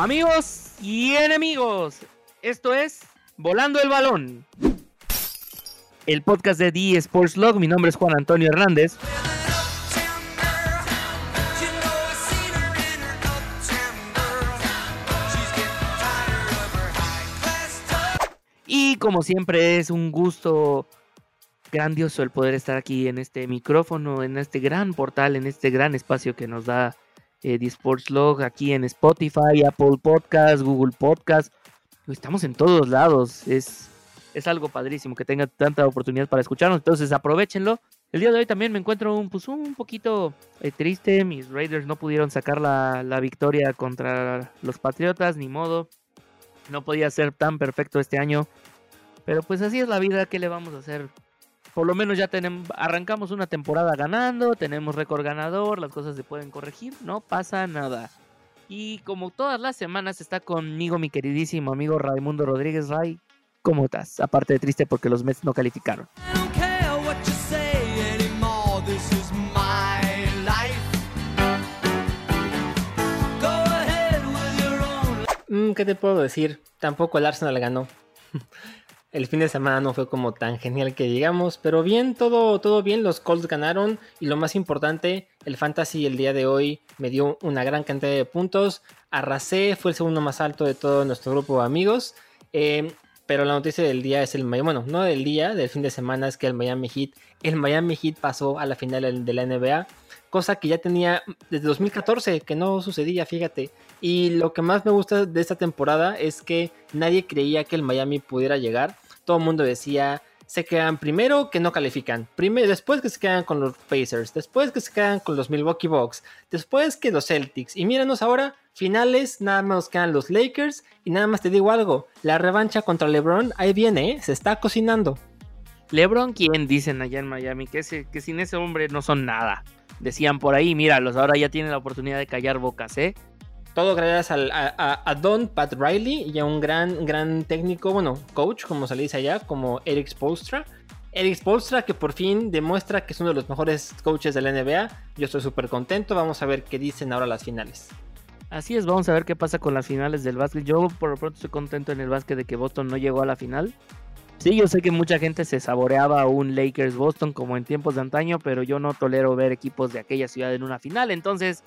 Amigos y enemigos, esto es Volando el Balón. El podcast de The Sports Log. Mi nombre es Juan Antonio Hernández. Y como siempre es un gusto grandioso el poder estar aquí en este micrófono, en este gran portal, en este gran espacio que nos da eh, The Sports Log aquí en Spotify, Apple Podcast, Google Podcast. Estamos en todos lados. Es, es algo padrísimo que tenga tanta oportunidad para escucharnos. Entonces aprovechenlo. El día de hoy también me encuentro un, pues, un poquito eh, triste. Mis Raiders no pudieron sacar la, la victoria contra los Patriotas, ni modo. No podía ser tan perfecto este año. Pero pues así es la vida, ¿qué le vamos a hacer? Por lo menos ya tenemos, arrancamos una temporada ganando, tenemos récord ganador, las cosas se pueden corregir, no pasa nada. Y como todas las semanas está conmigo mi queridísimo amigo Raimundo Rodríguez Ray. ¿Cómo estás? Aparte de triste porque los Mets no calificaron. Mm, ¿Qué te puedo decir? Tampoco el Arsenal ganó. El fin de semana no fue como tan genial que llegamos, pero bien, todo, todo bien, los Colts ganaron y lo más importante, el fantasy el día de hoy me dio una gran cantidad de puntos, arrasé, fue el segundo más alto de todo nuestro grupo de amigos, eh, pero la noticia del día es el bueno, no del día, del fin de semana es que el Miami Heat, el Miami Heat pasó a la final de la NBA, cosa que ya tenía desde 2014 que no sucedía, fíjate. Y lo que más me gusta de esta temporada es que nadie creía que el Miami pudiera llegar. Todo el mundo decía, se quedan primero que no califican, primero, después que se quedan con los Pacers, después que se quedan con los Milwaukee Bucks, después que los Celtics. Y míranos ahora, finales, nada más quedan los Lakers. Y nada más te digo algo, la revancha contra LeBron ahí viene, ¿eh? se está cocinando. LeBron, ¿quién dicen allá en Miami? Que sin ese hombre no son nada. Decían por ahí, míralos, ahora ya tienen la oportunidad de callar bocas, ¿eh? Todo gracias a, Don Pat Riley y a un gran, gran técnico, bueno, coach, como se le dice allá, como Eric Spolstra. Eric Spolstra que por fin demuestra que es uno de los mejores coaches de la NBA. Yo estoy súper contento. Vamos a ver qué dicen ahora las finales. Así es, vamos a ver qué pasa con las finales del básquet. Yo por lo pronto estoy contento en el básquet de que Boston no llegó a la final. Sí, yo sé que mucha gente se saboreaba un Lakers Boston como en tiempos de antaño, pero yo no tolero ver equipos de aquella ciudad en una final, entonces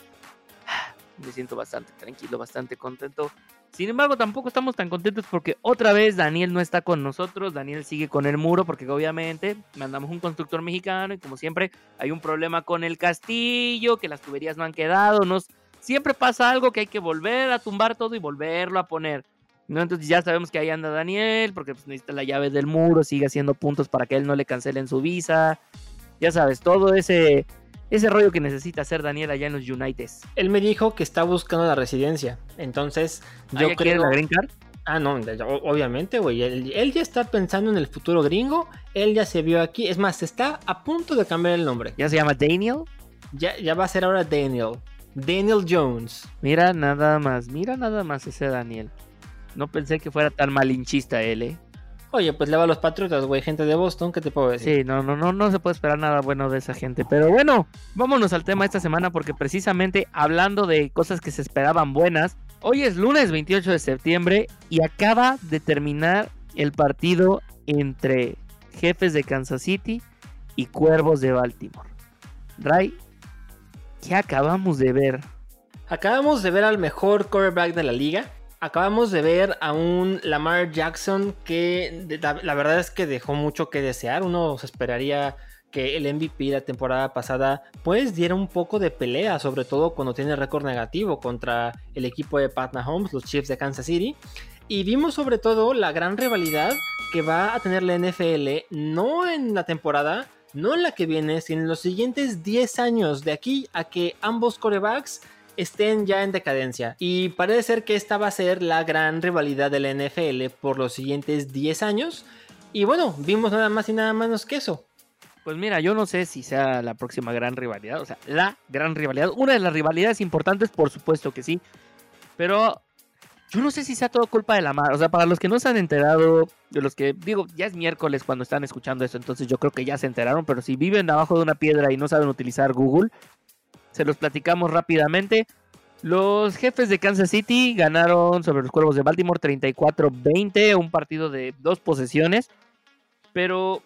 me siento bastante tranquilo, bastante contento. Sin embargo, tampoco estamos tan contentos porque otra vez Daniel no está con nosotros, Daniel sigue con el muro porque obviamente mandamos un constructor mexicano y como siempre hay un problema con el castillo, que las tuberías no han quedado, nos siempre pasa algo que hay que volver a tumbar todo y volverlo a poner. ¿No? Entonces ya sabemos que ahí anda Daniel, porque pues, necesita la llave del muro, sigue haciendo puntos para que él no le cancelen su visa. Ya sabes, todo ese, ese rollo que necesita hacer Daniel allá en los Uniteds. Él me dijo que está buscando la residencia. Entonces, ¿Ah, yo creo. la green card? Ah, no, obviamente, güey. Él, ya está pensando en el futuro gringo. Él ya se vio aquí. Es más, está a punto de cambiar el nombre. ¿Ya se llama Daniel? Ya, ya va a ser ahora Daniel. Daniel Jones. Mira nada más, mira nada más ese Daniel. No pensé que fuera tan malinchista él, ¿eh? Oye, pues le va a los Patriotas, güey, gente de Boston, ¿qué te puedo decir? Sí, no, no, no, no se puede esperar nada bueno de esa gente. Pero bueno, vámonos al tema esta semana porque precisamente hablando de cosas que se esperaban buenas, hoy es lunes 28 de septiembre y acaba de terminar el partido entre jefes de Kansas City y cuervos de Baltimore. Ray, ¿qué acabamos de ver? Acabamos de ver al mejor quarterback de la liga, Acabamos de ver a un Lamar Jackson que la, verdad es que dejó mucho que desear. Uno se esperaría que el MVP la temporada pasada pues diera un poco de pelea, sobre todo cuando tiene récord negativo contra el equipo de Pat Mahomes, los Chiefs de Kansas City. Y vimos sobre todo la gran rivalidad que va a tener la NFL, no en la temporada, no en la que viene, sino en los siguientes 10 años, de aquí a que ambos corebacks estén ya en decadencia. Y parece ser que esta va a ser la gran rivalidad de la NFL por los siguientes 10 años. Y bueno, vimos nada más y nada menos que eso. Pues mira, yo no sé si sea la próxima gran rivalidad, o sea, la gran rivalidad. Una de las rivalidades importantes, por supuesto que sí. Pero yo no sé si sea todo culpa de la mar. O sea, para los que no se han enterado, de los que digo, ya es miércoles cuando están escuchando esto, entonces yo creo que ya se enteraron. Pero si viven abajo de una piedra y no saben utilizar Google, se los platicamos rápidamente. Los jefes de Kansas City ganaron sobre los Cuervos de Baltimore 34-20, un partido de dos posesiones. Pero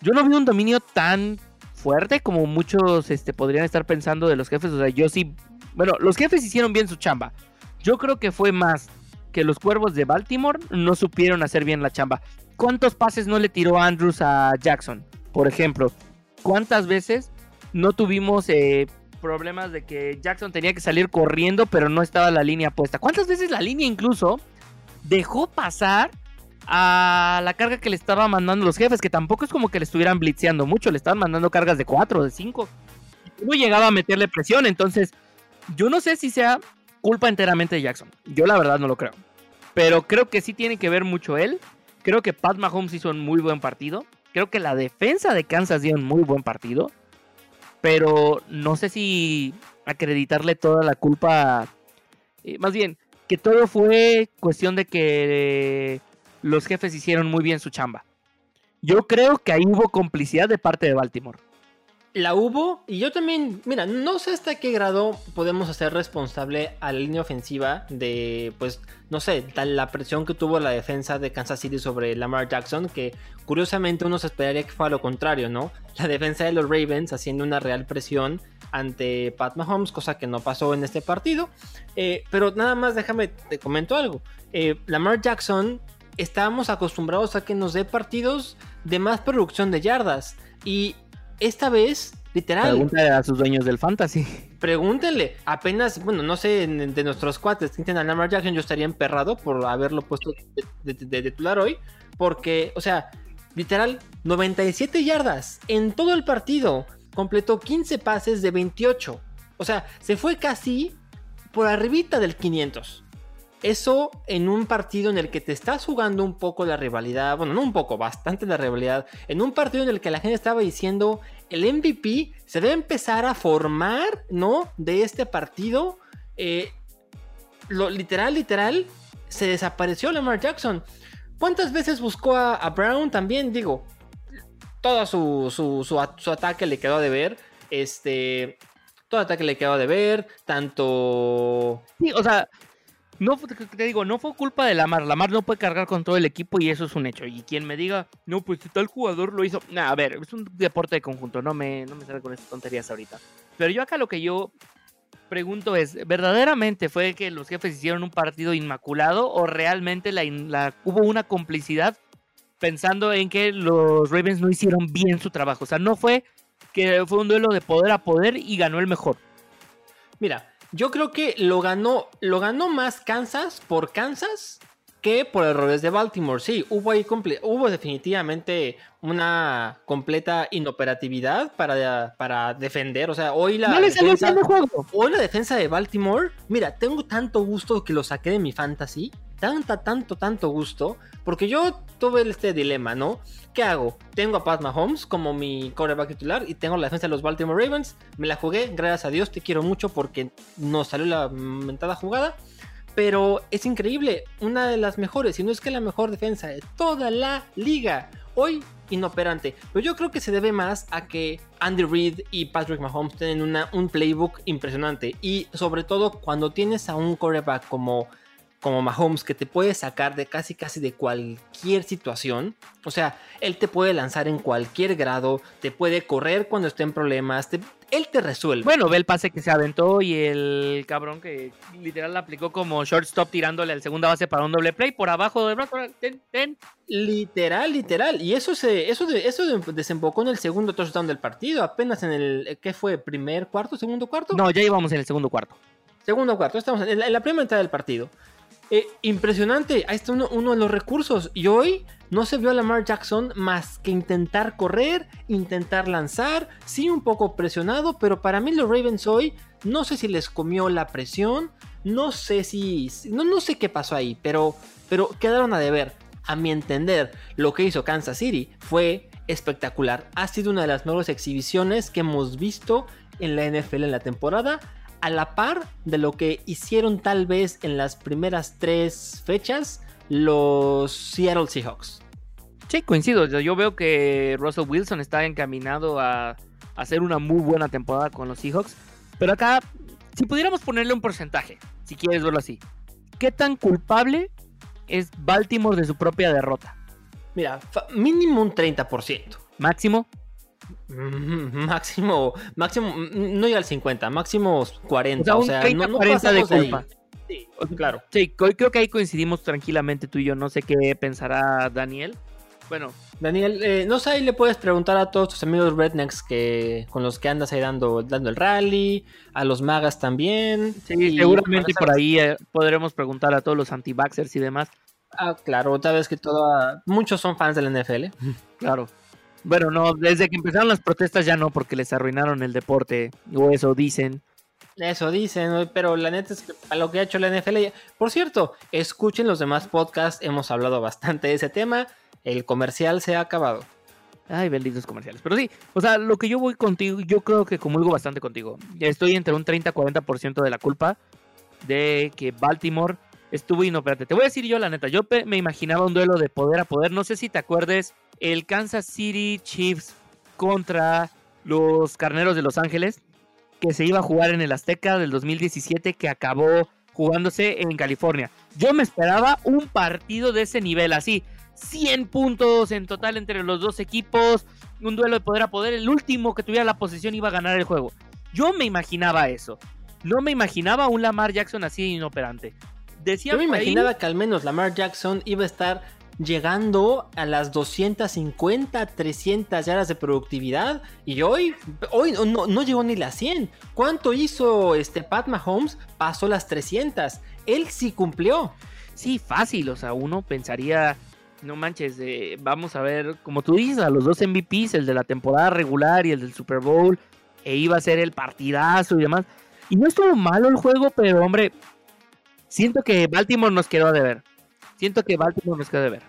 yo no vi un dominio tan fuerte como muchos este, podrían estar pensando de los jefes. O sea, yo sí. Bueno, los jefes hicieron bien su chamba. Yo creo que fue más que los Cuervos de Baltimore no supieron hacer bien la chamba. ¿Cuántos pases no le tiró Andrews a Jackson? Por ejemplo, ¿cuántas veces no tuvimos eh, problemas de que Jackson tenía que salir corriendo, pero no estaba la línea puesta. ¿Cuántas veces la línea incluso dejó pasar a la carga que le estaban mandando los jefes? Que tampoco es como que le estuvieran blitzeando mucho, le estaban mandando cargas de 4, de 5. No llegaba a meterle presión, entonces yo no sé si sea culpa enteramente de Jackson. Yo la verdad no lo creo. Pero creo que sí tiene que ver mucho él. Creo que Pat Mahomes hizo un muy buen partido. Creo que la defensa de Kansas dio un muy buen partido pero no sé si acreditarle toda la culpa, eh, más bien, que todo fue cuestión de que los jefes hicieron muy bien su chamba. Yo creo que ahí hubo complicidad de parte de Baltimore la hubo y yo también, mira, no sé hasta qué grado podemos hacer responsable a la línea ofensiva de, pues, no sé, la presión que tuvo la defensa de Kansas City sobre Lamar Jackson, que curiosamente uno se esperaría que fuera lo contrario, ¿no? La defensa de los Ravens haciendo una real presión ante Pat Mahomes, cosa que no pasó en este partido. Eh, pero nada más déjame, te comento algo. Eh, Lamar Jackson, estábamos acostumbrados a que nos dé partidos de más producción de yardas. Y esta vez, literal. Pregúntale a sus dueños del fantasy. Pregúntenle. Apenas, bueno, no sé, de nuestros cuates que a Lamar Jackson, yo estaría emperrado por haberlo puesto de, titular hoy. Porque, o sea, literal, 97 yardas en todo el partido. Completó 15 pases de 28. O sea, se fue casi por arribita del 500. Eso en un partido en el que te estás jugando un poco la rivalidad, bueno, no un poco, bastante la rivalidad, en un partido en el que la gente estaba diciendo, el MVP se debe empezar a formar, ¿no? De este partido. Eh, lo, literal, literal, se desapareció Lamar Jackson. ¿Cuántas veces buscó a, Brown también? Digo, todo su, su, su, ataque le quedó de ver. Este, todo ataque le quedó de ver, tanto... Sí, o sea, no, te digo, no fue culpa de Lamar. Lamar no puede cargar con todo el equipo y eso es un hecho. Y quien me diga, no, pues tal jugador lo hizo. Nah, a ver, es un deporte de conjunto. No me, no me sale con estas tonterías ahorita. Pero yo acá lo que yo pregunto es, ¿verdaderamente fue que los jefes hicieron un partido inmaculado o realmente la, hubo una complicidad pensando en que los Ravens no hicieron bien su trabajo? O sea, no fue que fue un duelo de poder a poder y ganó el mejor. Mira, yo creo que lo ganó, lo ganó más Kansas por Kansas que por errores de Baltimore. Sí, hubo ahí hubo definitivamente una completa inoperatividad para, para defender. O sea, hoy la, defensa, hoy la defensa de Baltimore, mira, tengo tanto gusto que lo saqué de mi fantasy. Tanta, tanto, tanto gusto. Porque yo tuve este dilema, ¿no? ¿Qué hago? Tengo a Pat Mahomes como mi coreback titular y tengo la defensa de los Baltimore Ravens. Me la jugué, gracias a Dios, te quiero mucho porque nos salió la mentada jugada. Pero es increíble, una de las mejores, si no es que la mejor defensa de toda la liga. Hoy inoperante, pero yo creo que se debe más a que Andy Reid y Patrick Mahomes tienen una, un playbook impresionante y sobre todo cuando tienes a un quarterback como como Mahomes que te puede sacar de casi casi de cualquier situación. O sea, él te puede lanzar en cualquier grado, te puede correr cuando esté en problemas, él te resuelve. Bueno, ve el pase que se aventó y el cabrón que literal la aplicó como shortstop tirándole al segunda base para un doble play por abajo de brazo. Ten, Literal, literal. Y eso se eso eso desembocó en el segundo touchdown del partido, apenas en el ¿qué fue? ¿Primer cuarto, segundo cuarto? No, ya íbamos en el segundo cuarto. Segundo cuarto, estamos en la, en la primera mitad del partido. Eh, impresionante, ahí está uno, de los recursos. Y hoy no se vio a Lamar Jackson más que intentar correr, intentar lanzar, sí un poco presionado, pero para mí los Ravens hoy no sé si les comió la presión, no sé si, no, no sé qué pasó ahí, pero, pero quedaron a deber. A mi entender, lo que hizo Kansas City fue espectacular. Ha sido una de las mejores exhibiciones que hemos visto en la NFL en la temporada a la par de lo que hicieron tal vez en las primeras tres fechas los Seattle Seahawks. Sí, coincido. Yo veo que Russell Wilson está encaminado a hacer una muy buena temporada con los Seahawks. Pero acá si pudiéramos ponerle un porcentaje, si quieres verlo así, ¿qué tan culpable es Baltimore de su propia derrota? Mira, mínimo un 30%. ¿Máximo? Máximo, máximo, mm, no llega al 50, máximo 40. O sea, no, 40 de culpa. Sí, claro. Sí, creo que ahí coincidimos tranquilamente tú y yo. No sé qué pensará Daniel. Bueno. Daniel, eh, no sé, ahí le puedes preguntar a todos tus amigos rednecks que, con los que andas ahí dando, dando el rally, a los magas también. Sí, seguramente por ahí eh, podremos preguntar a todos los anti-vaxxers y demás. Ah, claro, otra vez que toda, muchos son fans del NFL. Claro. Bueno, no, desde que empezaron las protestas ya no, porque les arruinaron el deporte, o eso dicen. Eso dicen, pero la neta es que a lo que ha hecho la NFL. Por cierto, escuchen los demás podcasts, hemos hablado bastante de ese tema. El comercial se ha acabado. Ay, benditos comerciales. Pero sí, o sea, lo que yo voy contigo, yo creo que comulgo bastante contigo. Estoy entre un 30-40% de la culpa de que Baltimore estuvo inoperante. Te voy a decir yo la neta, yo me imaginaba un duelo de poder a poder. No sé si te acuerdes el Kansas City Chiefs contra los Carneros de Los Ángeles, que se iba a jugar en el Azteca del 2017, que acabó jugándose en California. Yo me esperaba un partido de ese nivel, así, 100 puntos en total entre los dos equipos, un duelo de poder a poder, el último que tuviera la posición iba a ganar el juego. Yo me imaginaba eso. No me imaginaba un Lamar Jackson así inoperante. Yo me imaginaba que al menos Lamar Jackson iba a estar llegando a las 250, 300 yardas de productividad y hoy, hoy no, no, llegó ni las 100. ¿Cuánto hizo este Pat Mahomes? Pasó las 300. Él sí cumplió. Sí, fácil, o sea, uno pensaría, no manches, vamos a ver, como tú dices, a los dos MVPs, el de la temporada regular y el del Super Bowl, e iba a ser el partidazo y demás. Y no estuvo malo el juego, pero hombre, siento que Baltimore nos quedó a deber. Siento que Baltimore nos queda de ver.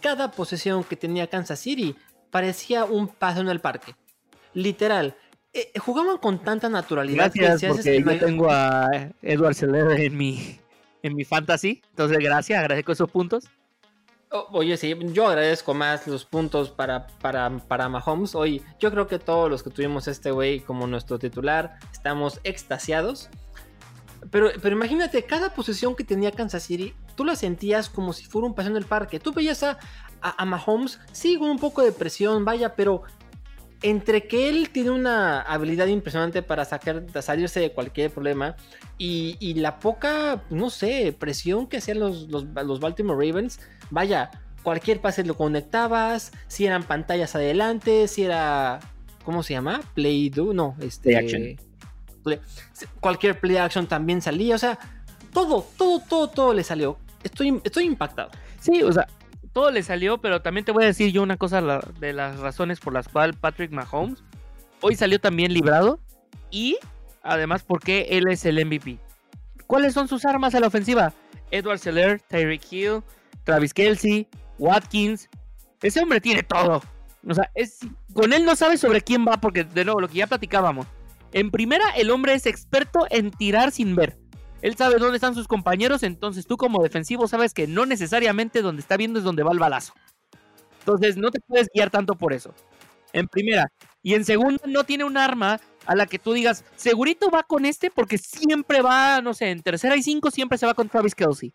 Cada posesión que tenía Kansas City parecía un paso en el parque. Literal. Eh, jugaban con tanta naturalidad. Gracias, porque yo tengo a Edward Seller en mi, en mi fantasy. Entonces, gracias, agradezco esos puntos. oye, sí, yo agradezco más los puntos para, para, para Mahomes. Hoy, yo creo que todos los que tuvimos este güey como nuestro titular estamos extasiados. Pero, pero imagínate, cada posesión que tenía Kansas City, tú la sentías como si fuera un paseo en el parque. Tú veías a, a, Mahomes, sí, con un poco de presión, vaya, pero entre que él tiene una habilidad impresionante para sacar, salirse de cualquier problema y, la poca, no sé, presión que hacían los, los, Baltimore Ravens, vaya, cualquier pase lo conectabas, si eran pantallas adelante, si era, ¿cómo se llama? Play do, no, este... action cualquier play action también salía, o sea, todo, todo, todo, todo le salió. Estoy, estoy impactado. Sí, o sea, todo le salió, pero también te voy a decir yo una cosa de las razones por las cuales Patrick Mahomes hoy salió también librado y además porque él es el MVP. ¿Cuáles son sus armas a la ofensiva? Edward Seller, Tyreek Hill, Travis Kelsey, Watkins. Ese hombre tiene todo. O sea, es, con él no sabes sobre quién va porque, de nuevo, lo que ya platicábamos. En primera, el hombre es experto en tirar sin ver. Él sabe dónde están sus compañeros, entonces tú como defensivo sabes que no necesariamente donde está viendo es donde va el balazo. Entonces no te puedes guiar tanto por eso. En primera. Y en segunda, no tiene un arma a la que tú digas, segurito va con este porque siempre va, no sé, en tercera y cinco siempre se va con Travis Kelsey.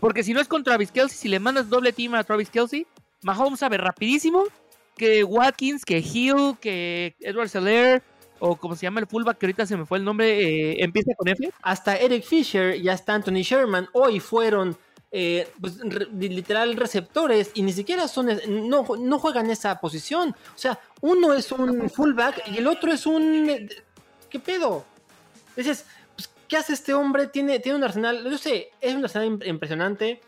Porque si no es con Travis Kelsey, si le mandas doble team a Travis Kelsey, Mahomes sabe rapidísimo que Watkins, que Hill, que Edward Seller, o como se llama el fullback, que ahorita se me fue el nombre, eh, empieza con F. Hasta Eric Fisher y hasta Anthony Sherman hoy fueron eh, pues, literal receptores y ni siquiera son, no, no juegan esa posición. O sea, uno es un fullback y el otro es un... ¿Qué pedo? Dices, pues, ¿qué hace este hombre? Tiene, tiene un arsenal, yo sé, es un arsenal impresionante.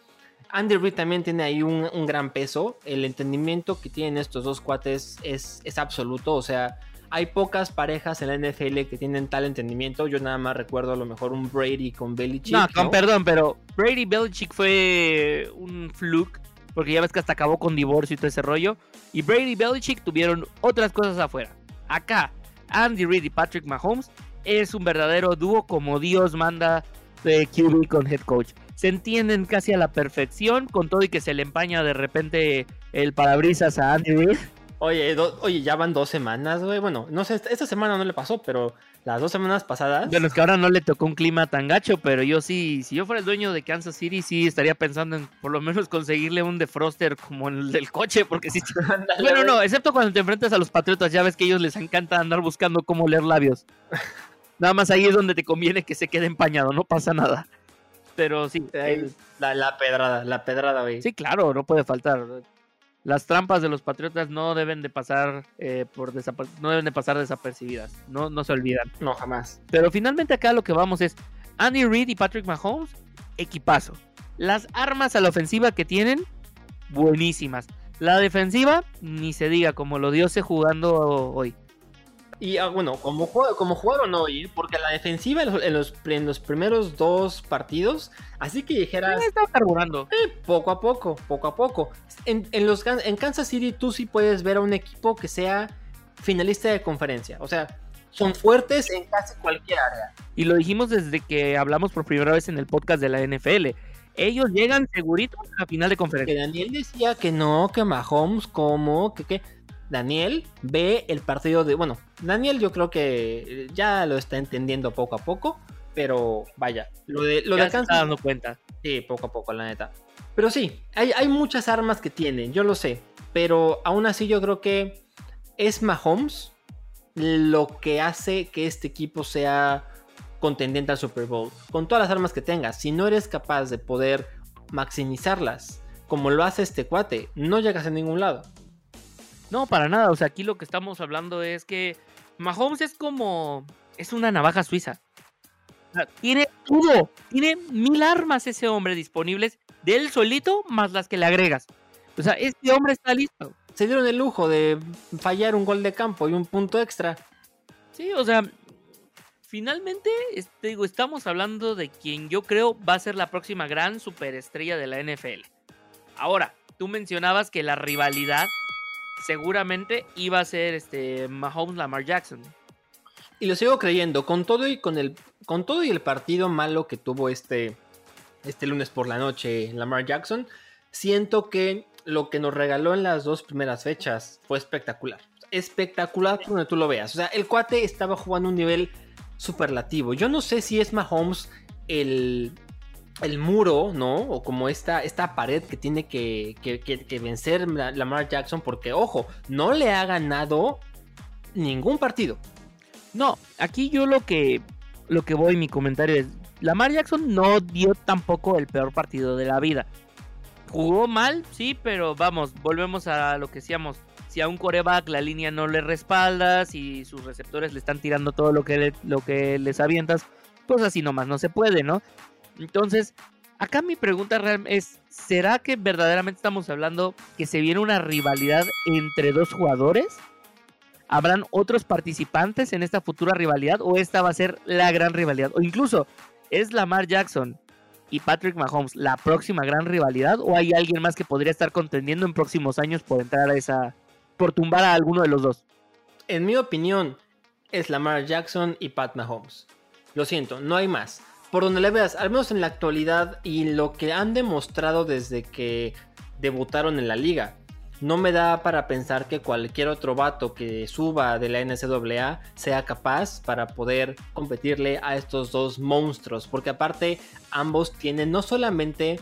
Andy Reid también tiene ahí un, gran peso. El entendimiento que tienen estos dos cuates es, es absoluto. O sea, hay pocas parejas en la NFL que tienen tal entendimiento. Yo nada más recuerdo a lo mejor un Brady con Belichick. No, con perdón, pero Brady Belichick fue un fluke. Porque ya ves que hasta acabó con divorcio y todo ese rollo. Y Brady y Belichick tuvieron otras cosas afuera. Acá, Andy Reid y Patrick Mahomes es un verdadero dúo como Dios manda de QB con head coach. Se entienden casi a la perfección, con todo y que se le empaña de repente el parabrisas a Andy Reid. Oye, oye, ya van dos semanas, güey. Bueno, no sé, esta semana no le pasó, pero las dos semanas pasadas. Bueno, es que ahora no le tocó un clima tan gacho, pero yo sí, si yo fuera el dueño de Kansas City, sí estaría pensando en por lo menos conseguirle un defroster como el del coche, porque sí. bueno, no, excepto cuando te enfrentas a los Patriotas, ya ves que a ellos les encanta andar buscando cómo leer labios. Nada más ahí es donde te conviene que se quede empañado, no pasa nada. Pero sí. La, la pedrada, la pedrada, güey. Sí, claro, no puede faltar las trampas de los Patriotas no deben de pasar eh, por no deben de pasar desapercibidas, no, no se olvidan. No, jamás. Pero finalmente acá lo que vamos es Andy Reid y Patrick Mahomes, equipazo. Las armas a la ofensiva que tienen, buenísimas. La defensiva, ni se diga, como lo dio jugando hoy. Y ah, bueno, como, como jugaron hoy, porque la defensiva en los, en los, primeros dos partidos, así que dijeras. estaba carburando. Eh, poco a poco, poco a poco. En, los, en Kansas City tú sí puedes ver a un equipo que sea finalista de conferencia. O sea, son fuertes en casi cualquier área. Y lo dijimos desde que hablamos por primera vez en el podcast de la NFL. Ellos llegan seguritos a final de conferencia. Que Daniel decía que no, que Mahomes, como, que qué. Daniel ve el partido de. Bueno, Daniel yo creo que ya lo está entendiendo poco a poco. Pero vaya, lo de, lo de está dando cuenta. Sí, poco a poco, la neta. Pero sí, hay, hay muchas armas que tienen, yo lo sé. Pero aún así yo creo que es Mahomes lo que hace que este equipo sea contendiente al Super Bowl. Con todas las armas que tengas, si no eres capaz de poder maximizarlas, como lo hace este cuate, no llegas a ningún lado. No, para nada. O sea, aquí lo que estamos hablando es que Mahomes es como. Es una navaja suiza. tiene todo. Tiene mil armas ese hombre disponibles de él solito más las que le agregas. O sea, este hombre está listo. Se dieron el lujo de fallar un gol de campo y un punto extra. Sí, o sea, finalmente, este, digo, estamos hablando de quien yo creo va a ser la próxima gran superestrella de la NFL. Ahora, tú mencionabas que la rivalidad seguramente iba a ser este Mahomes Lamar Jackson. Y lo sigo creyendo, con todo y con el con todo y el partido malo que tuvo este este lunes por la noche Lamar Jackson, siento que lo que nos regaló en las dos primeras fechas fue espectacular. Espectacular donde tú lo veas. O sea, el cuate estaba jugando un nivel superlativo. Yo no sé si es Mahomes el el muro, ¿no? O como esta, esta pared que tiene que, que, vencer Lamar Jackson, porque ojo, no le ha ganado ningún partido. No, aquí yo lo que, lo que voy, mi comentario es, Lamar Jackson no dio tampoco el peor partido de la vida. Jugó mal, sí, pero vamos, volvemos a lo que decíamos. Si a un coreback la línea no le respalda, si sus receptores le están tirando todo lo que, lo que les avientas, pues así nomás no se puede, ¿no? Entonces, acá mi pregunta real es, ¿será que verdaderamente estamos hablando que se viene una rivalidad entre dos jugadores? ¿Habrán otros participantes en esta futura rivalidad o esta va a ser la gran rivalidad? O incluso, ¿es Lamar Jackson y Patrick Mahomes la próxima gran rivalidad o hay alguien más que podría estar contendiendo en próximos años por entrar a esa, por tumbar a alguno de los dos? En mi opinión, es Lamar Jackson y Pat Mahomes. Lo siento, no hay más por donde le veas, al menos en la actualidad y lo que han demostrado desde que debutaron en la liga. No me da para pensar que cualquier otro vato que suba de la NCAA sea capaz para poder competirle a estos dos monstruos. Porque aparte ambos tienen no solamente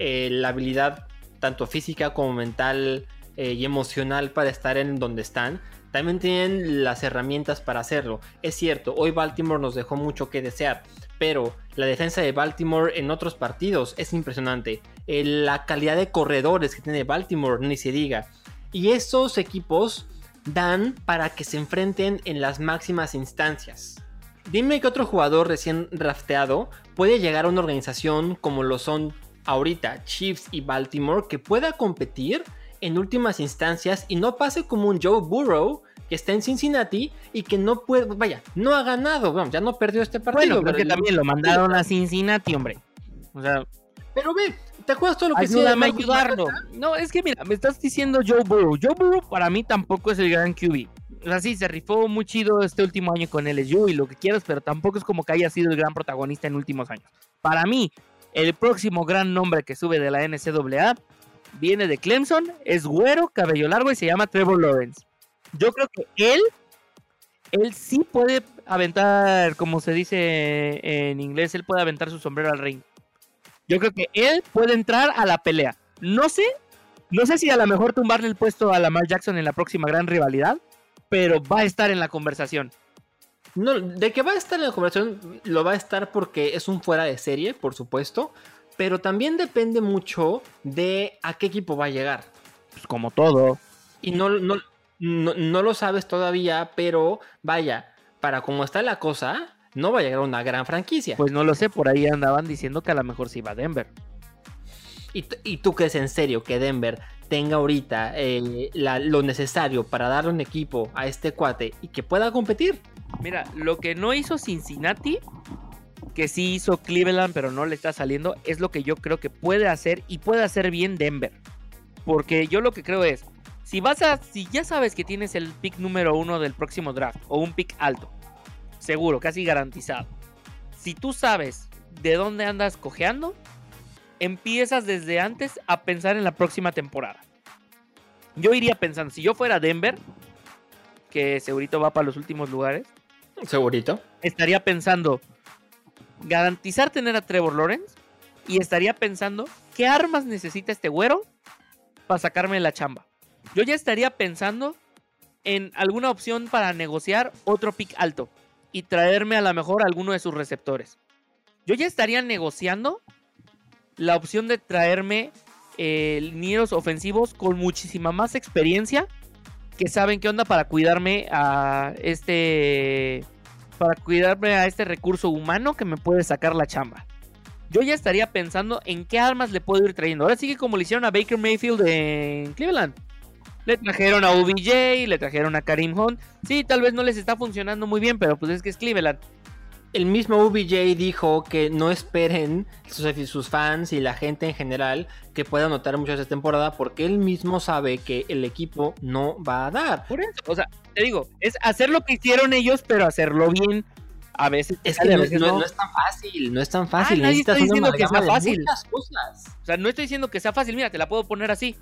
eh, la habilidad tanto física como mental eh, y emocional para estar en donde están, también tienen las herramientas para hacerlo. Es cierto, hoy Baltimore nos dejó mucho que desear, pero la defensa de Baltimore en otros partidos es impresionante. Eh, la calidad de corredores que tiene Baltimore, ni se diga. Y esos equipos dan para que se enfrenten en las máximas instancias. Dime que otro jugador recién drafteado puede llegar a una organización como lo son ahorita Chiefs y Baltimore que pueda competir en últimas instancias y no pase como un Joe Burrow que está en Cincinnati y que no puede, vaya, no ha ganado, bueno, ya no perdió este partido. Bueno, porque también lo mandaron a Cincinnati, hombre. O sea, pero ve, ¿te acuerdas todo lo que Ayúdame a ayudarlo. No, es que mira, me estás diciendo Joe Burrow. Joe Burrow para mí tampoco es el gran QB. O sea, sí, se rifó muy chido este último año con LSU y lo que quieras, pero tampoco es como que haya sido el gran protagonista en últimos años. Para mí, el próximo gran nombre que sube de la NCAA viene de Clemson, es güero, cabello largo y se llama Trevor Lawrence. Yo creo que él él sí puede aventar, como se dice en inglés, él puede aventar su sombrero al ring. Yo creo que él puede entrar a la pelea. No sé, no sé si a lo mejor tumbarle el puesto a Lamar Jackson en la próxima gran rivalidad, pero va a estar en la conversación. No, de que va a estar en la conversación, lo va a estar porque es un fuera de serie, por supuesto, pero también depende mucho de a qué equipo va a llegar. Pues como todo. Y no, no, no, lo sabes todavía, pero vaya, para cómo está la cosa, no va a llegar a una gran franquicia. Pues no lo sé, por ahí andaban diciendo que a lo mejor sí va a Denver. ¿Y, tú crees en serio que Denver tenga ahorita eh, lo necesario para darle un equipo a este cuate y que pueda competir? Mira, lo que no hizo Cincinnati, que sí hizo Cleveland, pero no le está saliendo, es lo que yo creo que puede hacer y puede hacer bien Denver. Porque yo lo que creo es, si vas a, si ya sabes que tienes el pick número uno del próximo draft o un pick alto, seguro, casi garantizado. Si tú sabes de dónde andas cojeando, empiezas desde antes a pensar en la próxima temporada. Yo iría pensando, si yo fuera Denver, que segurito va para los últimos lugares. Segurito. Estaría pensando garantizar tener a Trevor Lawrence y estaría pensando qué armas necesita este güero para sacarme la chamba yo ya estaría pensando en alguna opción para negociar otro pick alto y traerme a lo mejor alguno de sus receptores. Yo ya estaría negociando la opción de traerme eh, ofensivos con muchísima más experiencia que saben qué onda para cuidarme a este para cuidarme a este recurso humano que me puede sacar la chamba. Yo ya estaría pensando en qué armas le puedo ir trayendo. Ahora sigue como le hicieron a Baker Mayfield en Cleveland. Le trajeron a OBJ, le trajeron a Karim Hunt. Sí, tal vez no les está funcionando muy bien, pero pues es que es Cleveland. El mismo OBJ dijo que no esperen sus, fans y la gente en general que pueda notar mucho esta temporada porque él mismo sabe que el equipo no va a dar. Por eso, o sea, te digo, es hacer lo que hicieron ellos, pero hacerlo bien. A veces es que no, es tan fácil, no es tan fácil. nadie está diciendo que sea fácil. O sea, no estoy diciendo que sea fácil. Mira, te la puedo poner así.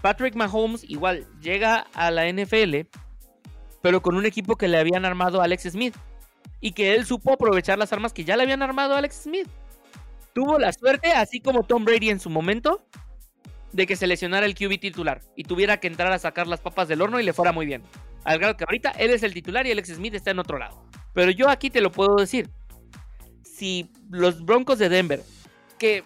Patrick Mahomes igual llega a la NFL, pero con un equipo que le habían armado a Alex Smith. Y que él supo aprovechar las armas que ya le habían armado a Alex Smith. Tuvo la suerte, así como Tom Brady en su momento, de que se lesionara el QB titular y tuviera que entrar a sacar las papas del horno y le fuera muy bien. Al grado que ahorita él es el titular y Alex Smith está en otro lado. Pero yo aquí te lo puedo decir. Si los Broncos de Denver, que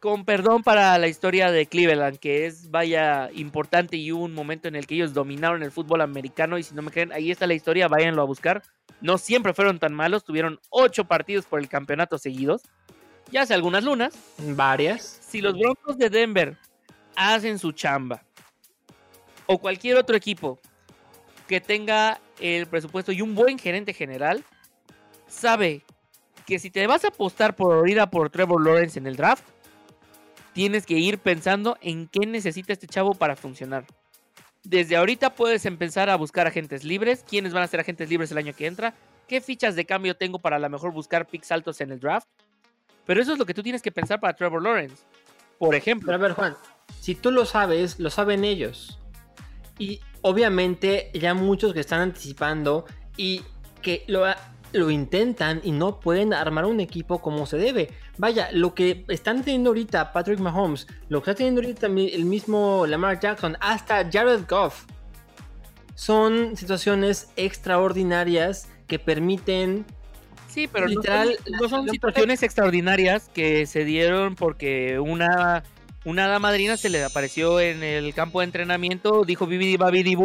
con perdón para la historia de Cleveland, que es vaya importante y hubo un momento en el que ellos dominaron el fútbol americano y si no me creen, ahí está la historia, váyanlo a buscar. No siempre fueron tan malos, tuvieron ocho partidos por el campeonato seguidos, ya hace algunas lunas. Varias. Si los Broncos de Denver hacen su chamba, o cualquier otro equipo que tenga el presupuesto y un buen gerente general, sabe que si te vas a apostar por ir a por Trevor Lawrence en el draft, tienes que ir pensando en qué necesita este chavo para funcionar. Desde ahorita puedes empezar a buscar agentes libres, quiénes van a ser agentes libres el año que entra, qué fichas de cambio tengo para a lo mejor buscar picks altos en el draft. Pero eso es lo que tú tienes que pensar para Trevor Lawrence. Por ejemplo. Pero a ver, Juan, si tú lo sabes, lo saben ellos. Y obviamente ya muchos que están anticipando y que lo, lo intentan y no pueden armar un equipo como se debe. Vaya, lo que están teniendo ahorita Patrick Mahomes, lo que está teniendo ahorita el mismo Lamar Jackson, hasta Jared Goff, son situaciones extraordinarias que permiten... Sí, pero literal, no, son, situaciones extraordinarias que se dieron porque una, una hada madrina se le apareció en el campo de entrenamiento, dijo bibidi babidi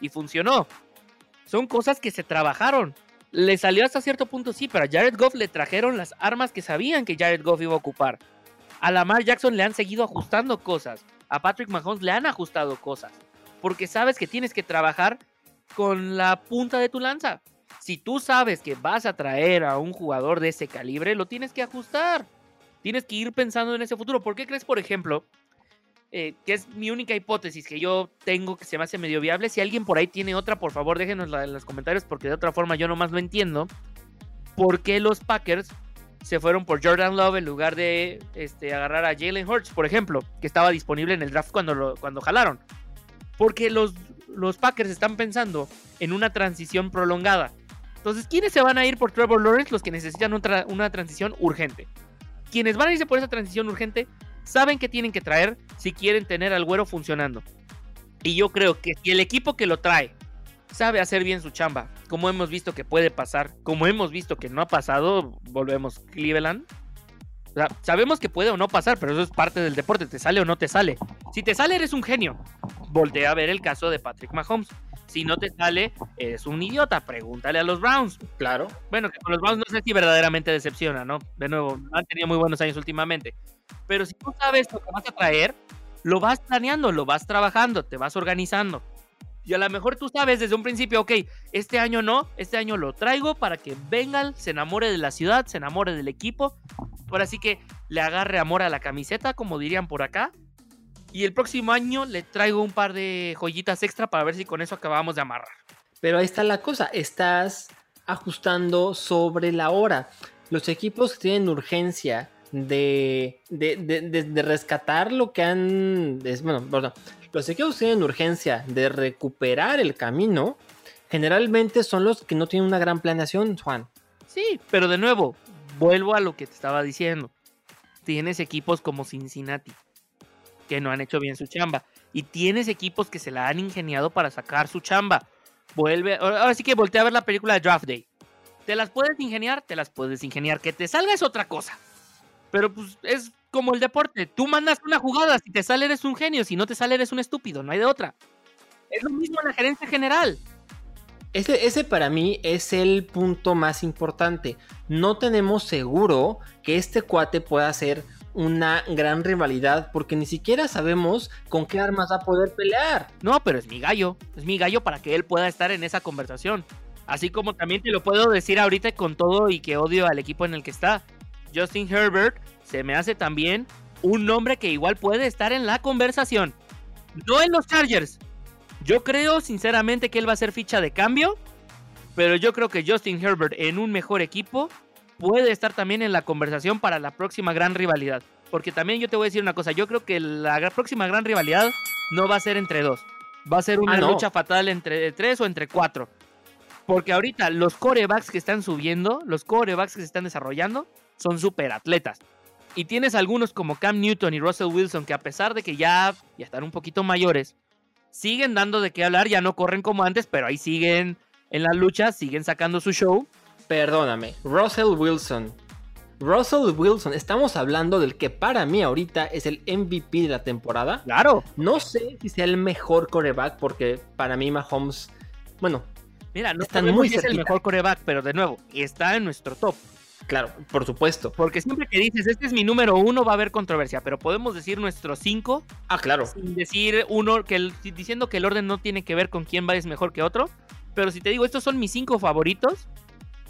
y funcionó. Son cosas que se trabajaron le salió hasta cierto punto, sí, pero a Jared Goff le trajeron las armas que sabían que Jared Goff iba a ocupar. A Lamar Jackson le han seguido ajustando cosas. A Patrick Mahomes le han ajustado cosas. Porque sabes que tienes que trabajar con la punta de tu lanza. Si tú sabes que vas a traer a un jugador de ese calibre, lo tienes que ajustar. Tienes que ir pensando en ese futuro. ¿Por qué crees, por ejemplo, eh, que es mi única hipótesis que yo tengo que se me hace medio viable. Si alguien por ahí tiene otra, por favor déjenosla en los comentarios porque de otra forma yo nomás no entiendo. ¿Por qué los Packers se fueron por Jordan Love en lugar de este, agarrar a Jalen Hurts, por ejemplo, que estaba disponible en el draft cuando, cuando jalaron? Porque los, los Packers están pensando en una transición prolongada. Entonces, ¿quiénes se van a ir por Trevor Lawrence? Los que necesitan una transición urgente. Quienes van a irse por esa transición urgente saben que tienen que traer si quieren tener al güero funcionando. Y yo creo que si el equipo que lo trae sabe hacer bien su chamba, como hemos visto que puede pasar, como hemos visto que no ha pasado, volvemos Cleveland. Sabemos que puede o no pasar, pero eso es parte del deporte, te sale o no te sale. Si te sale, eres un genio. Voltea a ver el caso de Patrick Mahomes. Si no te sale, eres un idiota. Pregúntale a los Browns. Claro. Bueno, que con los Browns no sé si verdaderamente decepciona, ¿no? De nuevo, han tenido muy buenos años últimamente. Pero si tú sabes lo que vas a traer, lo vas planeando, lo vas trabajando, te vas organizando. Y a lo mejor tú sabes desde un principio, ok, este año no, este año lo traigo para que Bengal se enamore de la ciudad, se enamore del equipo. Ahora sí que le agarre amor a la camiseta, como dirían por acá. Y el próximo año le traigo un par de joyitas extra para ver si con eso acabamos de amarrar. Pero ahí está la cosa, estás ajustando sobre la hora. Los equipos que tienen urgencia de, de, rescatar lo que han... bueno, perdón, los equipos que tienen urgencia de recuperar el camino, generalmente son los que no tienen una gran planeación, Juan. Sí, pero de nuevo, vuelvo a lo que te estaba diciendo. Tienes equipos como Cincinnati, que no han hecho bien su chamba. Y tienes equipos que se la han ingeniado para sacar su chamba. Vuelve, ahora sí que voltea a ver la película de Draft Day. ¿Te las puedes ingeniar? Te las puedes ingeniar. Que te salga es otra cosa. Pero pues es como el deporte. Tú mandas una jugada, si te sale eres un genio, si no te sale eres un estúpido, no hay de otra. Es lo mismo en la gerencia general. Ese, ese, para mí es el punto más importante. No tenemos seguro que este cuate pueda ser una gran rivalidad porque ni siquiera sabemos con qué armas va a poder pelear. No, pero es mi gallo. Es mi gallo para que él pueda estar en esa conversación. Así como también te lo puedo decir ahorita con todo y que odio al equipo en el que está. Justin Herbert se me hace también un nombre que igual puede estar en la conversación. No en los Chargers. Yo creo sinceramente que él va a ser ficha de cambio, pero yo creo que Justin Herbert en un mejor equipo puede estar también en la conversación para la próxima gran rivalidad. Porque también yo te voy a decir una cosa, yo creo que la próxima gran rivalidad no va a ser entre dos. Va a ser una ah, lucha fatal entre tres o entre cuatro. Porque ahorita los corebacks que están subiendo, los corebacks que se están desarrollando, son super atletas. Y tienes algunos como Cam Newton y Russell Wilson que a pesar de que ya, ya están un poquito mayores, siguen dando de qué hablar, ya no corren como antes, pero ahí siguen en la lucha, siguen sacando su show. Perdóname, Russell Wilson. Russell Wilson, estamos hablando del que para mí ahorita es el MVP de la temporada. Claro. No sé si sea el mejor coreback porque para mí Mahomes, bueno, Mira, no están muy si es el mejor coreback, pero de nuevo, está en nuestro top. Claro, por supuesto. Porque siempre que dices, este es mi número uno, va a haber controversia, pero podemos decir nuestro cinco. Ah, claro. Sin decir uno, que diciendo que el orden no tiene que ver con quién va es mejor que otro. Pero si te digo, estos son mis cinco favoritos,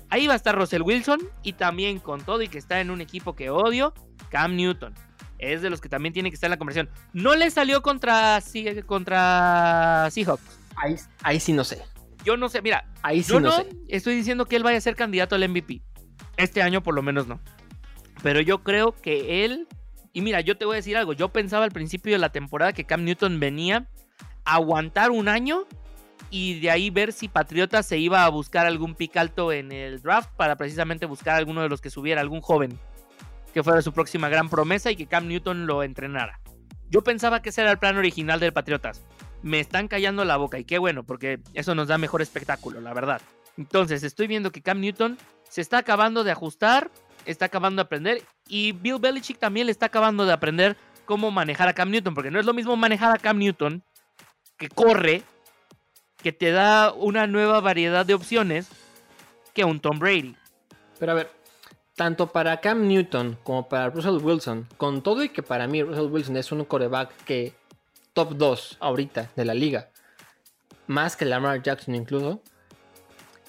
ahí va a estar Russell Wilson y también con todo y que está en un equipo que odio, Cam Newton. Es de los que también tiene que estar en la conversación. No le salió contra, contra Seahawks. Ahí, ahí sí no sé. Yo no sé, mira, ahí sí yo no, estoy diciendo que él vaya a ser candidato al MVP. Este año por lo menos no. Pero yo creo que él... Y mira, yo te voy a decir algo. Yo pensaba al principio de la temporada que Cam Newton venía a aguantar un año y de ahí ver si Patriota se iba a buscar algún pick alto en el draft para precisamente buscar alguno de los que subiera, algún joven que fuera su próxima gran promesa y que Cam Newton lo entrenara. Yo pensaba que ese era el plan original del Patriotas. Me están callando la boca y qué bueno, porque eso nos da mejor espectáculo, la verdad. Entonces, estoy viendo que Cam Newton se está acabando de ajustar, está acabando de aprender y Bill Belichick también le está acabando de aprender cómo manejar a Cam Newton, porque no es lo mismo manejar a Cam Newton que corre, que te da una nueva variedad de opciones que un Tom Brady. Pero a ver, tanto para Cam Newton como para Russell Wilson, con todo y que para mí Russell Wilson es un coreback que top 2 ahorita de la liga, más que Lamar Jackson incluso,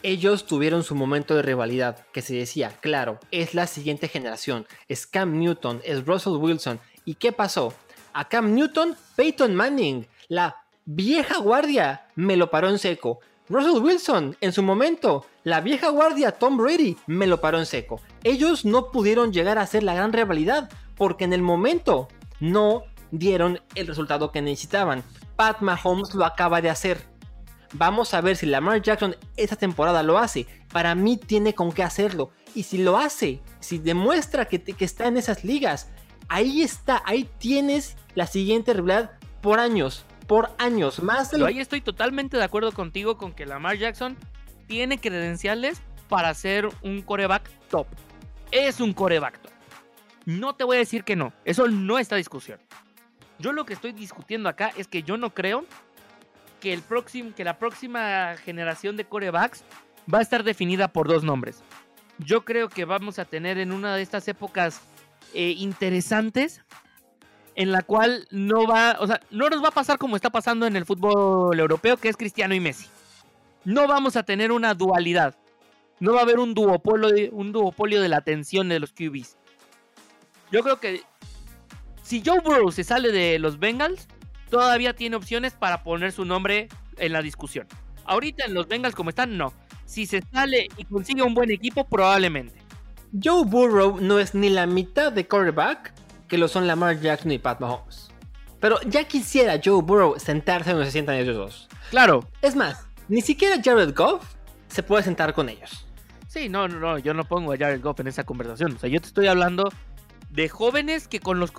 ellos tuvieron su momento de rivalidad, que se decía, claro, es la siguiente generación, es Cam Newton, es Russell Wilson. ¿Y qué pasó? A Cam Newton, Peyton Manning, la vieja guardia, me lo paró en seco. Russell Wilson, en su momento, la vieja guardia Tom Brady, me lo paró en seco. Ellos no pudieron llegar a ser la gran rivalidad, porque en el momento no dieron el resultado que necesitaban. Pat Mahomes lo acaba de hacer. Vamos a ver si Lamar Jackson esta temporada lo hace. Para mí tiene con qué hacerlo. Y si lo hace, si demuestra que, que está en esas ligas, ahí está, ahí tienes la siguiente rivalidad por años, por años, más de lo... Ahí estoy totalmente de acuerdo contigo con que Lamar Jackson tiene credenciales para ser un coreback top. Es un coreback top. No te voy a decir que no, eso no está discusión. Yo lo que estoy discutiendo acá es que yo no creo que, el próximo, que la próxima generación de corebacks va a estar definida por dos nombres. Yo creo que vamos a tener en una de estas épocas eh, interesantes en la cual no va, o sea, no nos va a pasar como está pasando en el fútbol europeo, que es Cristiano y Messi. No vamos a tener una dualidad. No va a haber un duopolio un duopolio de la atención de los QBs. Yo creo que si Joe Burrow se sale de los Bengals, todavía tiene opciones para poner su nombre en la discusión. Ahorita en los Bengals como están, no. Si se sale y consigue un buen equipo, probablemente. Joe Burrow no es ni la mitad de quarterback que lo son Lamar Jackson y Pat Mahomes. Pero ya quisiera Joe Burrow sentarse donde se sientan ellos dos. Claro. Es más, ni siquiera Jared Goff se puede sentar con ellos. Sí, no, no, no, yo no pongo a Jared Goff en esa conversación. O sea, yo te estoy hablando de jóvenes que con los...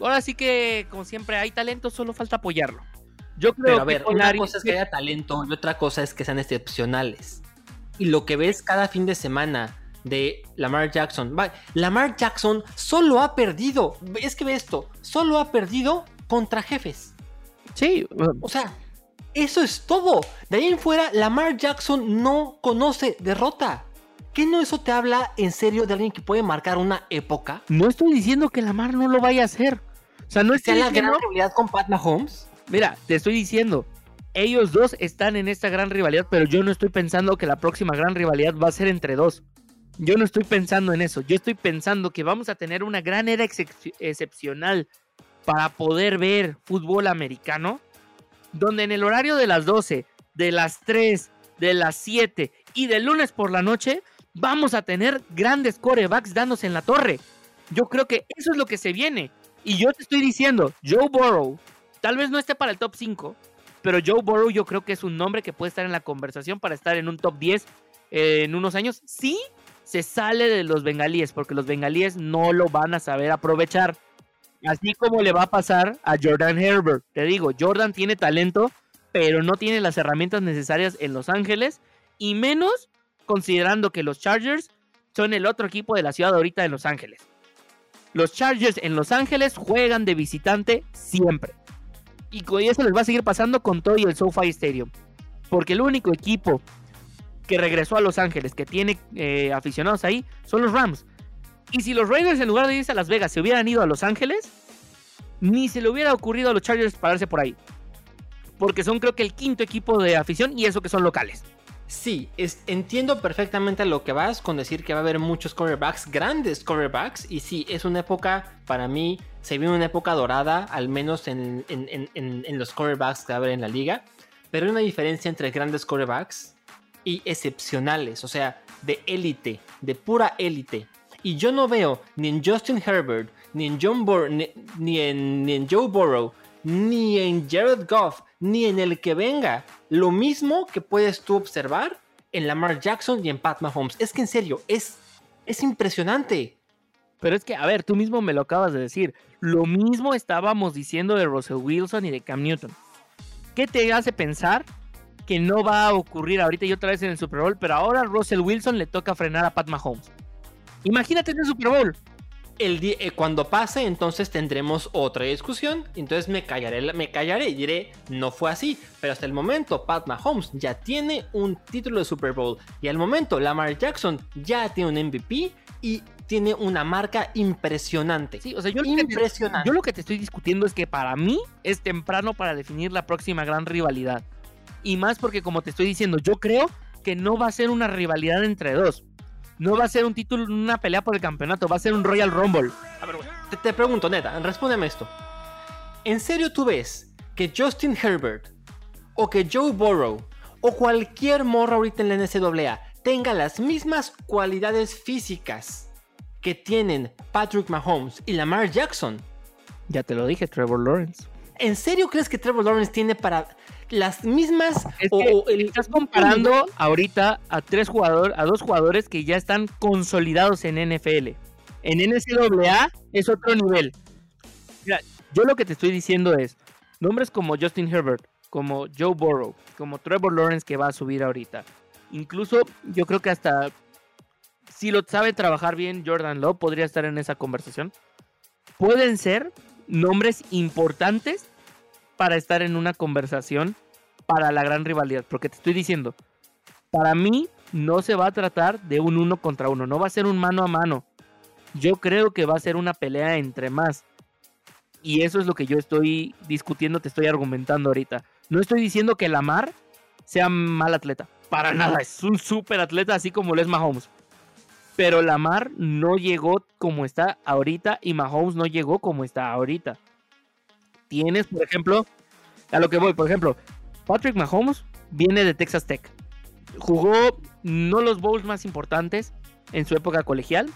Ahora sí que, como siempre, hay talento, solo falta apoyarlo. Yo creo Pero a ver, una cosa es que haya talento y otra cosa es que sean excepcionales. Y lo que ves cada fin de semana de Lamar Jackson. Lamar Jackson solo ha perdido, es que ve esto, solo ha perdido contra jefes. Sí. O sea, eso es todo. De ahí en fuera, Lamar Jackson no conoce derrota. ¿Qué no eso te habla en serio de alguien que puede marcar una época? No estoy diciendo que Lamar no lo vaya a hacer. O sea, no es la gran rivalidad con Pat Mahomes. Mira, te estoy diciendo, ellos dos están en esta gran rivalidad, pero yo no estoy pensando que la próxima gran rivalidad va a ser entre dos. Yo no estoy pensando en eso. Yo estoy pensando que vamos a tener una gran era excepcional para poder ver fútbol americano, donde en el horario de las 12, de las 3, de las 7 y de lunes por la noche, vamos a tener grandes corebacks dándose en la torre. Yo creo que eso es lo que se viene. Y yo te estoy diciendo, Joe Burrow, tal vez no esté para el top 5, pero Joe Burrow yo creo que es un nombre que puede estar en la conversación para estar en un top 10 eh, en unos años. Sí, se sale de los bengalíes, porque los bengalíes no lo van a saber aprovechar. Así como le va a pasar a Jordan Herbert. Te digo, Jordan tiene talento, pero no tiene las herramientas necesarias en Los Ángeles, y menos considerando que los Chargers son el otro equipo de la ciudad ahorita de Los Ángeles. Los Chargers en Los Ángeles juegan de visitante siempre. Y eso les va a seguir pasando con todo y el SoFi Stadium. Porque el único equipo que regresó a Los Ángeles, que tiene eh, aficionados ahí, son los Rams. Y si los Raiders en lugar de irse a Las Vegas se hubieran ido a Los Ángeles, ni se le hubiera ocurrido a los Chargers pararse por ahí. Porque son creo que el quinto equipo de afición y eso que son locales. Sí, entiendo perfectamente lo que vas con decir que va a haber muchos corebacks, grandes corebacks. Y sí, es una época, para mí, se viene una época dorada, al menos en, en los corebacks que va a haber en la liga. Pero hay una diferencia entre grandes corebacks y excepcionales, o sea, de élite, de pura élite. Y yo no veo ni en Justin Herbert, ni en, John ni, en, Joe Burrow, ni en Jared Goff, ni en el que venga, lo mismo que puedes tú observar en Lamar Jackson y en Pat Mahomes. Es que en serio, es, es impresionante. Pero es que, a ver, tú mismo me lo acabas de decir. Lo mismo estábamos diciendo de Russell Wilson y de Cam Newton. ¿Qué te hace pensar que no va a ocurrir ahorita y otra vez en el Super Bowl, pero ahora Russell Wilson le toca frenar a Pat Mahomes. Imagínate en el Super Bowl. El eh, cuando pase, entonces tendremos otra discusión. Entonces me callaré, me callaré y diré, no fue así. Pero hasta el momento, Pat Mahomes ya tiene un título de Super Bowl. Y al momento, Lamar Jackson ya tiene un MVP y tiene una marca impresionante. Sí, o sea, yo impresionante. yo lo que te estoy discutiendo es que para mí es temprano para definir la próxima gran rivalidad. Y más porque, como te estoy diciendo, yo creo que no va a ser una rivalidad entre dos. No va a ser un título, una pelea por el campeonato, va a ser un Royal Rumble. A ver, te, te pregunto, neta, respóndeme esto. ¿En serio tú ves que Justin Herbert o que Joe Burrow o cualquier morro ahorita en la NCAA tenga las mismas cualidades físicas que tienen Patrick Mahomes y Lamar Jackson? Ya te lo dije, Trevor Lawrence. ¿En serio crees que Trevor Lawrence tiene para las mismas o, estás comparando ahorita a tres jugadores, a dos jugadores que ya están consolidados en NFL. En NCAA es otro nivel. Mira, yo lo que te estoy diciendo es nombres como Justin Herbert, como Joe Burrow, como Trevor Lawrence que va a subir ahorita. Incluso yo creo que hasta si lo sabe trabajar bien Jordan Love podría estar en esa conversación. Pueden ser nombres importantes para estar en una conversación para la gran rivalidad. Porque te estoy diciendo, para mí no se va a tratar de un uno contra uno, no va a ser un mano a mano. Yo creo que va a ser una pelea entre más. Y eso es lo que yo estoy discutiendo, te estoy argumentando ahorita. No estoy diciendo que Lamar sea mal atleta. Para nada, es un súper atleta así como lo es Mahomes. Pero Lamar no llegó como está ahorita y Mahomes no llegó como está ahorita. Tienes, por ejemplo, a lo que voy, por ejemplo, Patrick Mahomes viene de Texas Tech. Jugó no los bowls más importantes en su época colegial.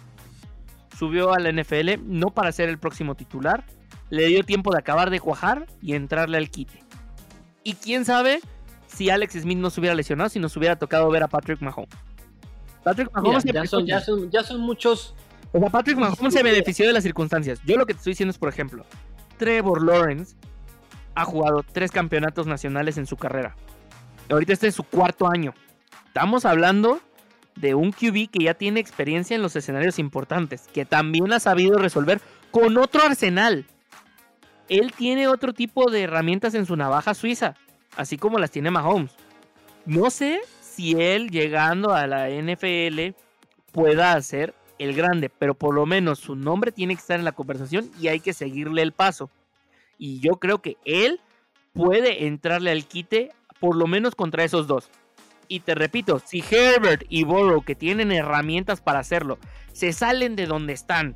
Subió a la NFL no para ser el próximo titular. Le dio tiempo de acabar de cuajar y entrarle al quite. Y quién sabe si Alex Smith no se hubiera lesionado, si nos hubiera tocado ver a Patrick Mahomes. Patrick Mahomes ya, son, ya, son, muchos. O sea, Patrick Mahomes se benefició de las circunstancias. Yo lo que te estoy diciendo es, por ejemplo, Trevor Lawrence ha jugado tres campeonatos nacionales en su carrera. Ahorita este es su cuarto año. Estamos hablando de un QB que ya tiene experiencia en los escenarios importantes, que también ha sabido resolver con otro arsenal. Él tiene otro tipo de herramientas en su navaja suiza, así como las tiene Mahomes. No sé si él llegando a la NFL pueda hacer el grande, pero por lo menos su nombre tiene que estar en la conversación y hay que seguirle el paso. Y yo creo que él puede entrarle al quite por lo menos contra esos dos. Y te repito, si Herbert y Burrow, que tienen herramientas para hacerlo, se salen de donde están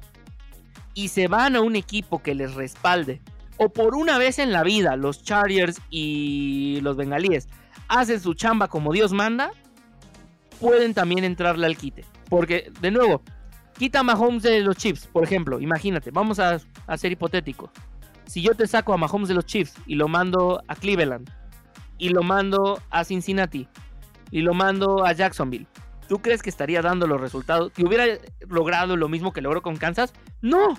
y se van a un equipo que les respalde, o por una vez en la vida los Chargers y los Bengalíes hacen su chamba como Dios manda, pueden también entrarle al quite. Porque, de nuevo, quita a Mahomes de los Chiefs, por ejemplo, imagínate, vamos a, a ser hipotético. Si yo te saco a Mahomes de los Chiefs y lo mando a Cleveland, y lo mando a Cincinnati, y lo mando a Jacksonville, ¿tú crees que estaría dando los resultados? ¿Que hubiera logrado lo mismo que logró con Kansas? No,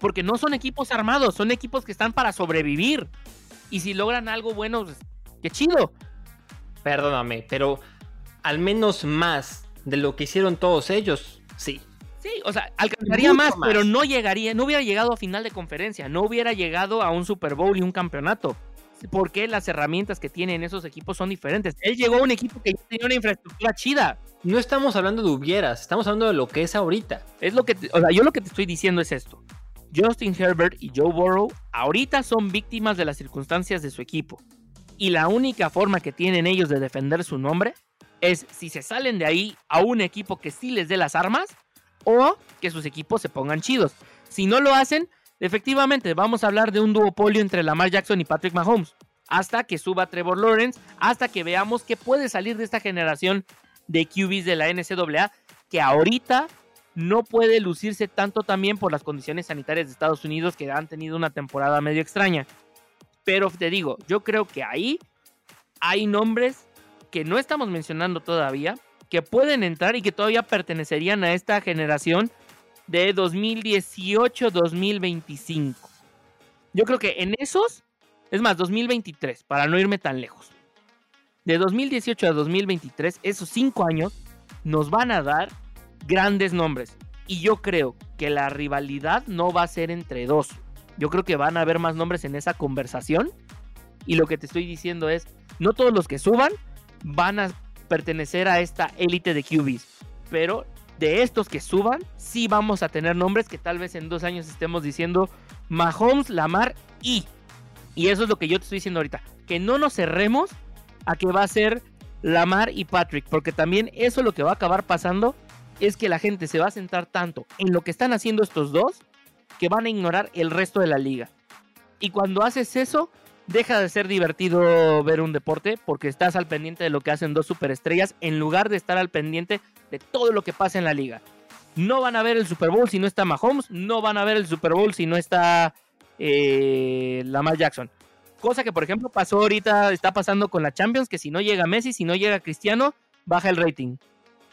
porque no son equipos armados, son equipos que están para sobrevivir. Y si logran algo bueno, pues, qué chido. Perdóname, pero al menos más de lo que hicieron todos ellos, sí. Sí, o sea, alcanzaría más, pero no llegaría, no hubiera llegado a final de conferencia, no hubiera llegado a un Super Bowl y un campeonato. Porque las herramientas que tienen esos equipos son diferentes. Él llegó a un equipo que tenía una infraestructura chida. No estamos hablando de hubieras, estamos hablando de lo que es ahorita. Es lo que, o sea, yo lo que te estoy diciendo es esto. Justin Herbert y Joe Burrow ahorita son víctimas de las circunstancias de su equipo. Y la única forma que tienen ellos de defender su nombre es si se salen de ahí a un equipo que sí les dé las armas o que sus equipos se pongan chidos. Si no lo hacen, efectivamente vamos a hablar de un duopolio entre Lamar Jackson y Patrick Mahomes. Hasta que suba Trevor Lawrence, hasta que veamos qué puede salir de esta generación de QBs de la NCAA, que ahorita no puede lucirse tanto también por las condiciones sanitarias de Estados Unidos que han tenido una temporada medio extraña. Pero te digo, yo creo que ahí hay nombres que no estamos mencionando todavía, que pueden entrar y que todavía pertenecerían a esta generación de 2018-2025. Yo creo que en esos, es más, 2023, para no irme tan lejos. De 2018 a 2023, esos cinco años nos van a dar grandes nombres. Y yo creo que la rivalidad no va a ser entre dos. Yo creo que van a haber más nombres en esa conversación. Y lo que te estoy diciendo es, no todos los que suban van a pertenecer a esta élite de QBs. Pero de estos que suban, sí vamos a tener nombres que tal vez en dos años estemos diciendo Mahomes, Lamar y. Y eso es lo que yo te estoy diciendo ahorita. Que no nos cerremos a que va a ser Lamar y Patrick. Porque también eso lo que va a acabar pasando es que la gente se va a sentar tanto en lo que están haciendo estos dos que van a ignorar el resto de la liga. Y cuando haces eso, deja de ser divertido ver un deporte porque estás al pendiente de lo que hacen dos superestrellas en lugar de estar al pendiente de todo lo que pasa en la liga. No van a ver el Super Bowl si no está Mahomes, no van a ver el Super Bowl si no está eh, Lamar Jackson. Cosa que, por ejemplo, pasó ahorita, está pasando con la Champions, que si no llega Messi, si no llega Cristiano, baja el rating.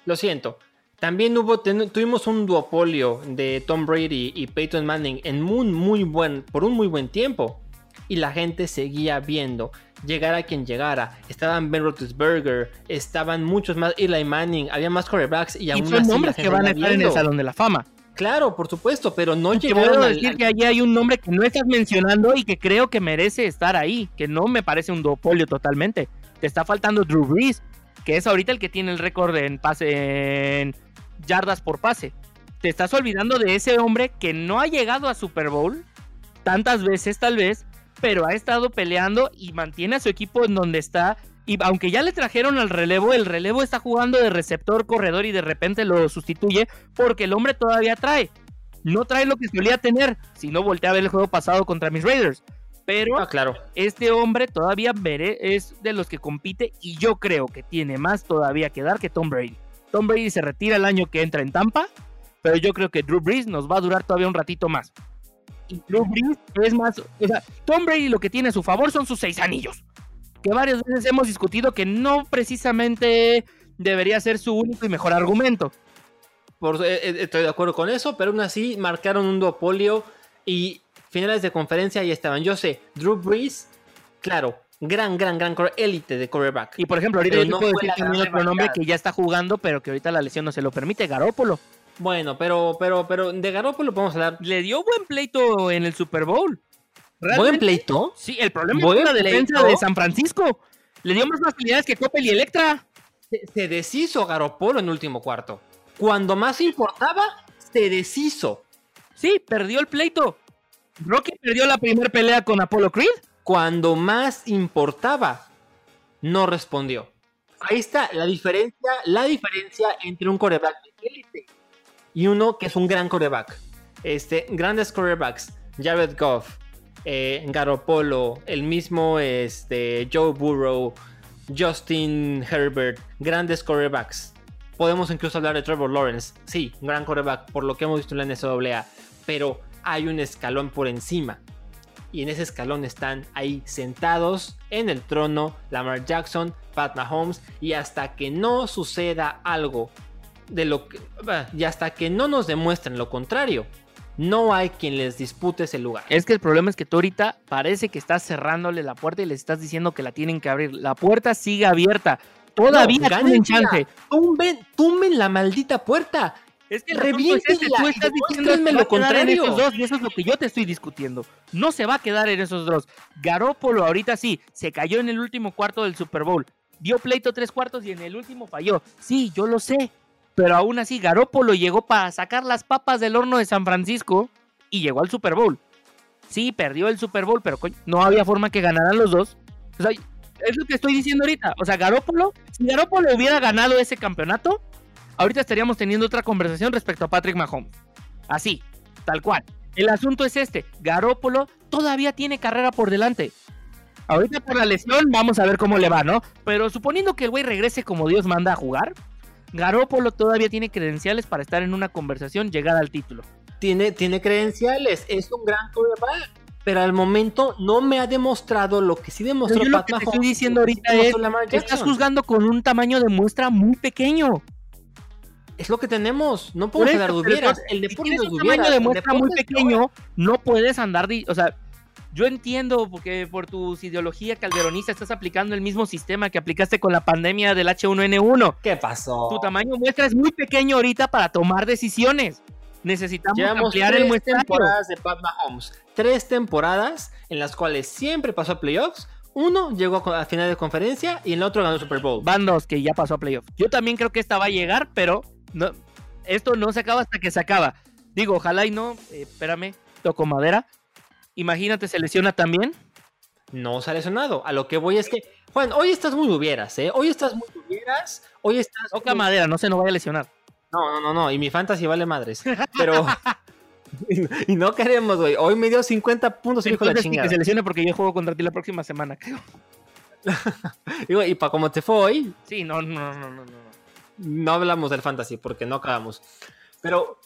Lo siento. También hubo, tuvimos un duopolio de Tom Brady y Peyton Manning en muy, muy buen, por un muy buen tiempo. Y la gente seguía viendo. Llegara quien llegara. Estaban Ben Roethlisberger, estaban muchos más, Eli Manning, había más quarterbacks y aún son nombres que van a estar en el Salón de la Fama. Claro, por supuesto, pero no y llegaron a decir que allí hay un nombre que no estás mencionando y que creo que merece estar ahí, que no me parece un duopolio totalmente. Te está faltando Drew Brees, que es ahorita el que tiene el récord en pase en yardas por pase. Te estás olvidando de ese hombre que no ha llegado a Super Bowl tantas veces tal vez, pero ha estado peleando y mantiene a su equipo en donde está. Y aunque ya le trajeron al relevo, el relevo está jugando de receptor, corredor y de repente lo sustituye porque el hombre todavía trae. No trae lo que solía tener, si no voltea a ver el juego pasado contra mis Raiders. Pero ah, claro. este hombre todavía es de los que compite y yo creo que tiene más todavía que dar que Tom Brady. Tom Brady se retira el año que entra en Tampa, pero yo creo que Drew Brees nos va a durar todavía un ratito más. Y Drew Brees es más, o sea, Tom Brady lo que tiene a su favor son sus seis anillos, que varias veces hemos discutido que no precisamente debería ser su único y mejor argumento. Por, eh, eh, estoy de acuerdo con eso, pero aún así marcaron un duopolio y finales de conferencia y estaban. Yo sé, Drew Brees, claro, gran, gran, gran élite de quarterback. Y por ejemplo, ahorita no puedo decir también otro nombre que ya está jugando, pero que ahorita la lesión no se lo permite, Garópolo. Bueno, pero, pero, pero de Garópolo podemos hablar. Le dio buen pleito en el Super Bowl. ¿Buen pleito? Sí, el problema es la defensa de San Francisco. Le dio más facilidades que Coppel y Electra. Se, se deshizo Garopolo en el último cuarto. Cuando más importaba, se deshizo. Sí, perdió el pleito. Rocky perdió la primera pelea con Apollo Creed cuando más importaba, no respondió. Ahí está la diferencia, la diferencia entre un coreback de élite y uno que es un gran coreback. Este, grandes corebacks, Jared Goff, eh, Garoppolo, el mismo este, Joe Burrow, Justin Herbert, grandes corebacks. Podemos incluso hablar de Trevor Lawrence, sí, gran coreback, por lo que hemos visto en la NCAA, pero hay un escalón por encima y en ese escalón están ahí sentados en el trono Lamar Jackson, Pat Mahomes y hasta que no suceda algo de lo que y hasta que no nos demuestren lo contrario, no hay quien les dispute ese lugar. Es que el problema es que tú ahorita parece que estás cerrándole la puerta y les estás diciendo que la tienen que abrir. La puerta sigue abierta. Todavía no, tienen chance. Tumben, tumben la maldita puerta. Es que reviente es tú estás diciendo lo contrario. esos dos, y eso es lo que yo te estoy discutiendo. No se va a quedar en esos dos. Garópolo ahorita sí, se cayó en el último cuarto del Super Bowl. Dio pleito tres cuartos y en el último falló. Sí, yo lo sé. Pero aún así, Garópolo llegó para sacar las papas del horno de San Francisco y llegó al Super Bowl. Sí, perdió el Super Bowl, pero no había forma que ganaran los dos. O sea, es lo que estoy diciendo ahorita. O sea, Garópolo, si Garópolo hubiera ganado ese campeonato, ahorita estaríamos teniendo otra conversación respecto a Patrick Mahomes. Así, tal cual. El asunto es este, Garópolo todavía tiene carrera por delante. Ahorita por la lesión vamos a ver cómo le va, ¿no? Pero suponiendo que el güey regrese como Dios manda a jugar, Garópolo todavía tiene credenciales para estar en una conversación, llegar al título. Tiene, tiene credenciales, es un gran quarterback, pero al momento no me ha demostrado lo que sí demostró Pat Mahomes. Lo que estoy diciendo ahorita es que estás juzgando con un tamaño de muestra muy pequeño es lo que tenemos. No podemos andar hubieras. El deporte si tamaño de muestra muy pequeño, no puedes andar. o sea, yo entiendo porque por tu ideología calderonista estás aplicando el mismo sistema que aplicaste con la pandemia del H1N1. ¿Qué pasó? Tu tamaño de muestra es muy pequeño ahorita para tomar decisiones. Necesitamos ampliar el muestrario. temporadas de Pat Mahomes. Tres temporadas en las cuales siempre pasó a playoffs. Uno llegó a final de conferencia y el otro ganó el Super Bowl. Van dos que ya pasó a playoffs. Yo también creo que esta va a llegar, pero no, esto no se acaba hasta que se acaba. Digo, ojalá y no, eh, espérame, toco madera. Imagínate, se lesiona también. No se ha lesionado. A lo que voy es que, Juan, hoy estás muy hubieras, ¿eh? Hoy estás muy hubieras. Hoy estás. Toca madera, no se nos vaya a lesionar. No, no, no, no. Y mi fantasy vale madres. Pero. y no queremos, güey. Hoy me dio 50 puntos y dijo la chingada. Que se lesione porque yo juego contra ti la próxima semana, creo. y para cómo te fue hoy. Sí, no, no, no, no, no no hablamos del fantasy porque no acabamos. Pero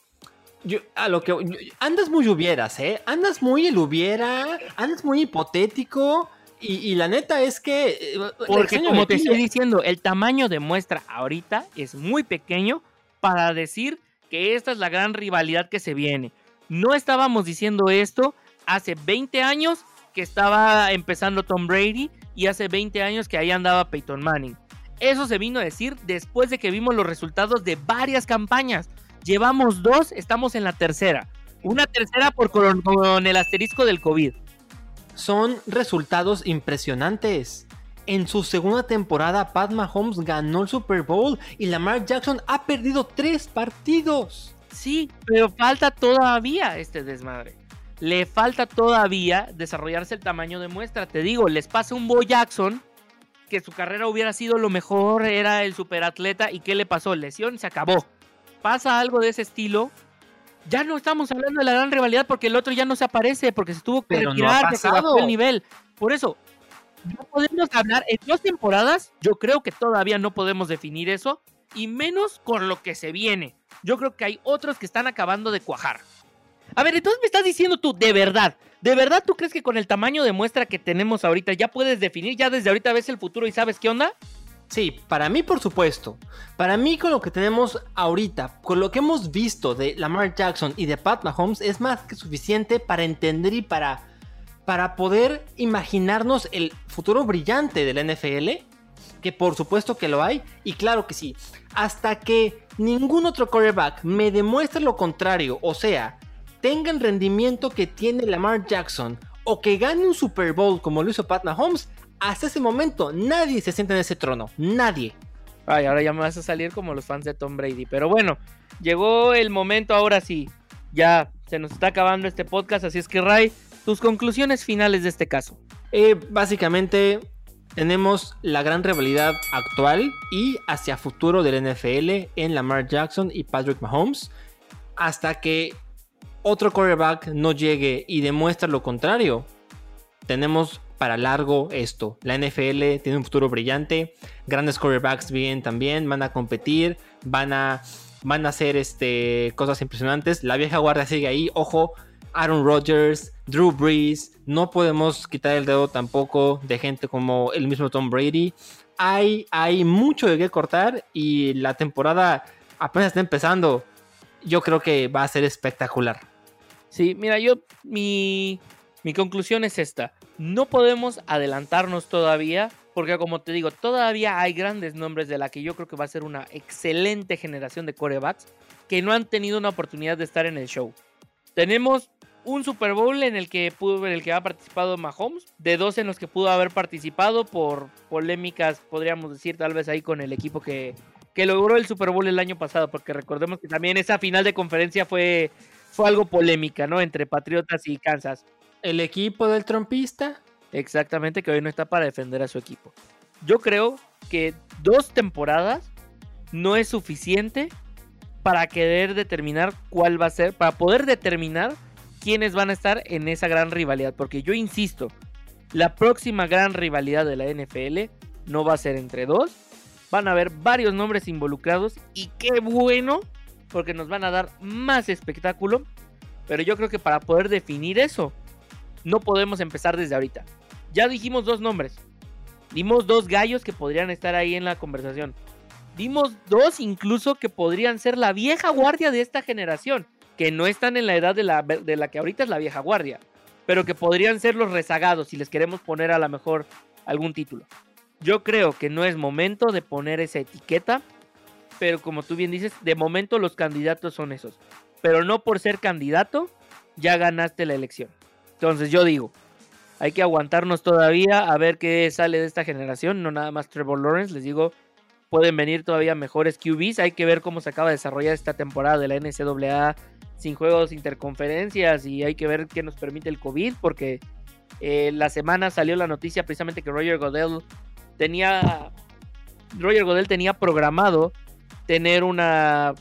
yo, a lo que andas muy hubieras, ¿eh? Andas muy el hubiera, andas muy hipotético Y, la neta es que. Eh, Porque como te estoy diciendo, el tamaño de muestra ahorita es muy pequeño para decir que esta es la gran rivalidad que se viene. No estábamos diciendo esto hace 20 años que estaba empezando Tom Brady y hace 20 años que ahí andaba Peyton Manning. Eso se vino a decir después de que vimos los resultados de varias campañas. Llevamos dos, estamos en la tercera. Una tercera por con el asterisco del COVID son resultados impresionantes. En su segunda temporada, Pat Mahomes ganó el Super Bowl y Lamar Jackson ha perdido tres partidos. Sí, pero falta todavía este desmadre. Le falta todavía desarrollarse el tamaño de muestra. Te digo, les pasa un Bo Jackson que su carrera hubiera sido lo mejor, era el superatleta y ¿qué le pasó? Lesión, se acabó. Pasa algo de ese estilo ya no estamos hablando de la gran rivalidad porque el otro ya no se aparece, porque se tuvo que retirar, que se bajó el nivel. Por eso, no podemos hablar en dos temporadas. Yo creo que todavía no podemos definir eso, y menos con lo que se viene. Yo creo que hay otros que están acabando de cuajar. A ver, entonces me estás diciendo tú, de verdad, ¿de verdad tú crees que con el tamaño de muestra que tenemos ahorita ya puedes definir, ya desde ahorita ves el futuro y sabes qué onda? Sí, para mí por supuesto. Para mí con lo que tenemos ahorita, con lo que hemos visto de Lamar Jackson y de Pat Mahomes es más que suficiente para entender y para, para poder imaginarnos el futuro brillante del NFL. Que por supuesto que lo hay y claro que sí. Hasta que ningún otro quarterback me demuestre lo contrario, o sea, tenga el rendimiento que tiene Lamar Jackson o que gane un Super Bowl como lo hizo Pat Mahomes, hasta ese momento nadie se sienta en ese trono. Nadie. Ay, ahora ya me vas a salir como los fans de Tom Brady. Pero bueno, llegó el momento ahora sí. Ya se nos está acabando este podcast. Así es que, Ray, tus conclusiones finales de este caso. Eh, básicamente, tenemos la gran rivalidad actual y hacia futuro del NFL en Lamar Jackson y Patrick Mahomes. Hasta que otro quarterback no llegue y demuestre lo contrario, tenemos para largo esto. La NFL tiene un futuro brillante. Grandes quarterbacks bien también. Van a competir. Van a, van a hacer este, cosas impresionantes. La vieja guardia sigue ahí. Ojo. Aaron Rodgers, Drew Brees. No podemos quitar el dedo tampoco de gente como el mismo Tom Brady. Hay, hay mucho de qué cortar y la temporada apenas está empezando. Yo creo que va a ser espectacular. Sí, mira, yo mi mi conclusión es esta. No podemos adelantarnos todavía, porque como te digo, todavía hay grandes nombres de la que yo creo que va a ser una excelente generación de corebacks que no han tenido una oportunidad de estar en el show. Tenemos un Super Bowl en el que pudo, en el que ha participado Mahomes, de dos en los que pudo haber participado por polémicas, podríamos decir, tal vez ahí con el equipo que, que logró el Super Bowl el año pasado, porque recordemos que también esa final de conferencia fue, fue algo polémica, ¿no? Entre Patriotas y Kansas. El equipo del trompista. Exactamente, que hoy no está para defender a su equipo. Yo creo que dos temporadas no es suficiente para querer determinar cuál va a ser, para poder determinar quiénes van a estar en esa gran rivalidad. Porque yo insisto, la próxima gran rivalidad de la NFL no va a ser entre dos. Van a haber varios nombres involucrados y qué bueno, porque nos van a dar más espectáculo. Pero yo creo que para poder definir eso, no podemos empezar desde ahorita. Ya dijimos dos nombres. Dimos dos gallos que podrían estar ahí en la conversación. Dimos dos incluso que podrían ser la vieja guardia de esta generación. Que no están en la edad de la, de la que ahorita es la vieja guardia. Pero que podrían ser los rezagados si les queremos poner a lo mejor algún título. Yo creo que no es momento de poner esa etiqueta. Pero como tú bien dices, de momento los candidatos son esos. Pero no por ser candidato, ya ganaste la elección. Entonces yo digo, hay que aguantarnos todavía a ver qué sale de esta generación, no nada más Trevor Lawrence, les digo, pueden venir todavía mejores QBs, hay que ver cómo se acaba de desarrollar esta temporada de la NCAA sin juegos interconferencias y hay que ver qué nos permite el COVID, porque eh, la semana salió la noticia precisamente que Roger Godell tenía, Roger Godell tenía programado tener una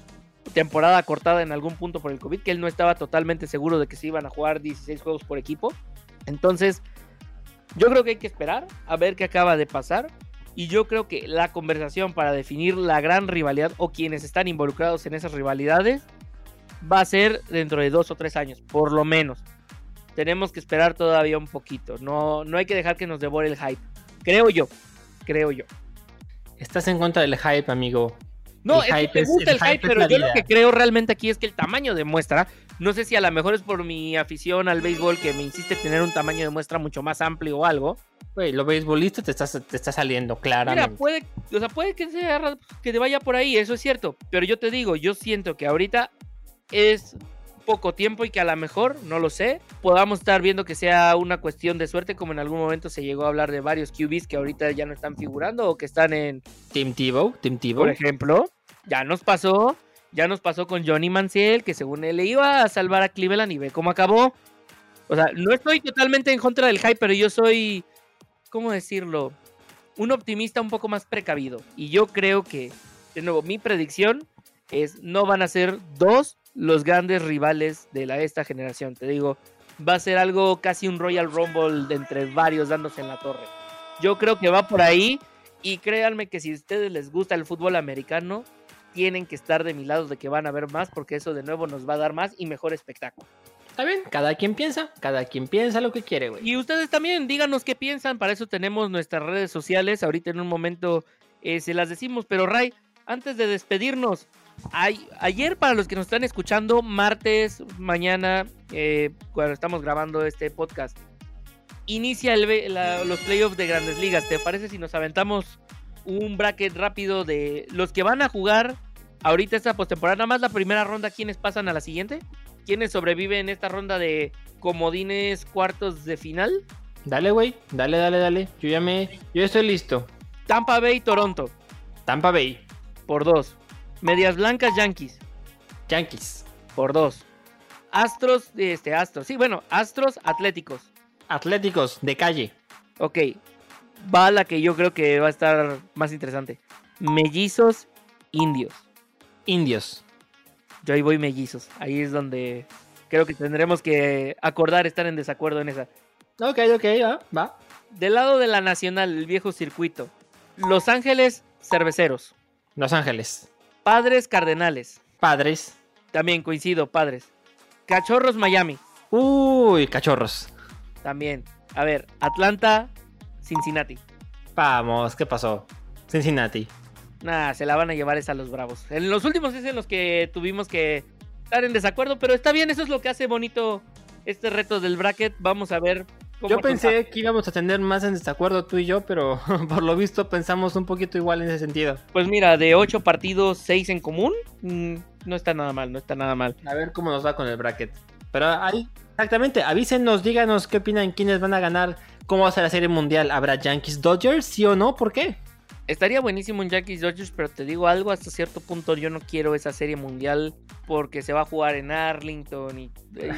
temporada cortada en algún punto por el COVID, que él no estaba totalmente seguro de que se iban a jugar 16 juegos por equipo. Entonces, yo creo que hay que esperar a ver qué acaba de pasar. Y yo creo que la conversación para definir la gran rivalidad o quienes están involucrados en esas rivalidades va a ser dentro de dos o tres años, por lo menos. tenemos que esperar todavía un poquito. No, no hay que dejar que nos devore el hype. Creo yo. Creo yo. Estás en contra del hype, amigo. No, es que me gusta el hype, pero yo lo que creo realmente aquí es que el tamaño de muestra, no sé si a lo mejor es por mi afición al béisbol que me insiste tener un tamaño de muestra mucho más amplio o algo. Güey, lo beisbolista te está, te está saliendo claramente. Mira, puede, o sea, puede que, sea, que te vaya por ahí, eso es cierto. Pero yo te digo, yo siento que ahorita es poco tiempo y que a lo mejor, no lo sé, podamos estar viendo que sea una cuestión de suerte, como en algún momento se llegó a hablar de varios QBs que ahorita ya no están figurando o que están en Team Tebow, Team Tebow. Por ejemplo, ya nos pasó, ya nos pasó con Johnny Manciel, que según él iba a salvar a Cleveland y ve cómo acabó. O sea, no estoy totalmente en contra del hype, pero yo soy, ¿cómo decirlo? Un optimista un poco más precavido. Y yo creo que, de nuevo, mi predicción es no van a ser dos los grandes rivales de la, esta generación. Te digo, va a ser algo casi un Royal Rumble de entre varios dándose en la torre. Yo creo que va por ahí y créanme que si a ustedes les gusta el fútbol americano, tienen que estar de mi lado de que van a ver más porque eso de nuevo nos va a dar más y mejor espectáculo. Está bien, cada quien piensa, cada quien piensa lo que quiere, güey. Y ustedes también, díganos qué piensan, para eso tenemos nuestras redes sociales, ahorita en un momento eh, se las decimos, pero Ray, antes de despedirnos, ayer para los que nos están escuchando, martes, mañana, eh, cuando estamos grabando este podcast, inicia los playoffs de grandes ligas. ¿Te parece si nos aventamos un bracket rápido de los que van a jugar ahorita esta postemporada? Nada más la primera ronda, ¿quiénes pasan a la siguiente? ¿Quiénes sobreviven en esta ronda de comodines cuartos de final? Dale, güey, dale, dale, dale. Yo ya me. Yo estoy listo. Tampa Bay, Toronto. Tampa Bay. Por dos. Medias Blancas, Yankees. Yankees. Por dos. Astros, este, Astros. Sí, bueno, Astros, Atléticos. Atléticos, de calle. Ok. Va la que yo creo que va a estar más interesante. Mellizos, Indios. Indios. Yo ahí voy mellizos. Ahí es donde creo que tendremos que acordar estar en desacuerdo en esa. Ok, ok, va, va. Del lado de la Nacional, el viejo circuito. Los Ángeles, Cerveceros. Los Ángeles. Padres Cardenales. Padres. También coincido, padres. Cachorros Miami. Uy, cachorros. También. A ver, Atlanta, Cincinnati. Vamos, ¿qué pasó? Cincinnati. Nah, se la van a llevar esa a los Bravos. En los últimos es en los que tuvimos que estar en desacuerdo, pero está bien, eso es lo que hace bonito este reto del bracket. Vamos a ver yo pensé que íbamos a tener más en desacuerdo tú y yo, pero por lo visto pensamos un poquito igual en ese sentido. Pues mira, de ocho partidos, seis en común, mm, no está nada mal, no está nada mal. A ver cómo nos va con el bracket. Pero ahí, exactamente, avísenos, díganos qué opinan, quiénes van a ganar, cómo va a ser la serie mundial. ¿Habrá Yankees Dodgers, sí o no? ¿Por qué? Estaría buenísimo un Yankees Dodgers, pero te digo algo, hasta cierto punto yo no quiero esa serie mundial porque se va a jugar en Arlington y,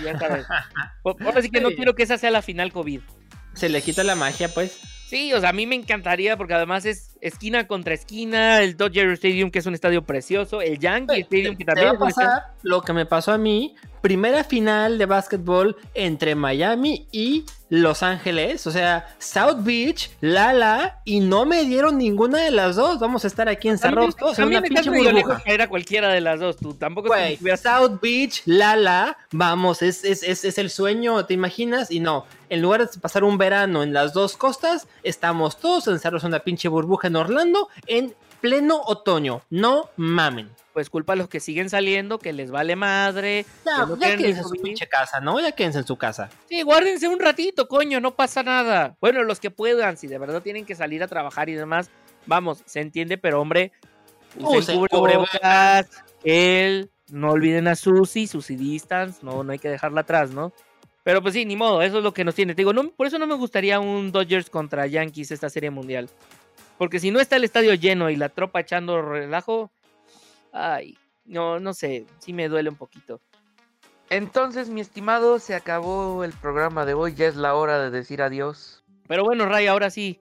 ya sabes. Ahora sí que no quiero que esa sea la final COVID. Se le quita la magia, pues. Sí, o sea, a mí me encantaría porque además es esquina contra esquina, el Dodger Stadium que es un estadio precioso, el Yankee Stadium que también... Va a pasar lo que me pasó a mí primera final de básquetbol entre Miami y Los Ángeles, o sea, South Beach, Lala, y no me dieron ninguna de las dos. Vamos a estar aquí encerrados todos en una pinche burbuja. Era cualquiera de las dos, tú tampoco Wey, South Beach, Lala, vamos, es, es, es, es el sueño, ¿te imaginas? Y no, en lugar de pasar un verano en las dos costas, estamos todos encerrados en una pinche burbuja en Orlando en pleno otoño. No mamen pues culpa a los que siguen saliendo, que les vale madre. Ya, ya quédense en su pinche casa, ¿no? Ya quédense en su casa. Sí, guárdense un ratito, coño, no pasa nada. Bueno, los que puedan, si de verdad tienen que salir a trabajar y demás, vamos, se entiende, pero hombre, usen cubrebocas, él, no olviden a Susi, Susi Distance, no, no hay que dejarla atrás, ¿no? Pero pues sí, ni modo, eso es lo que nos tiene. Te digo, no, por eso no me gustaría un Dodgers contra Yankees esta serie mundial. Porque si no está el estadio lleno y la tropa echando relajo, Ay, no, no sé, sí me duele un poquito. Entonces, mi estimado, se acabó el programa de hoy, ya es la hora de decir adiós. Pero bueno, Ray, ahora sí,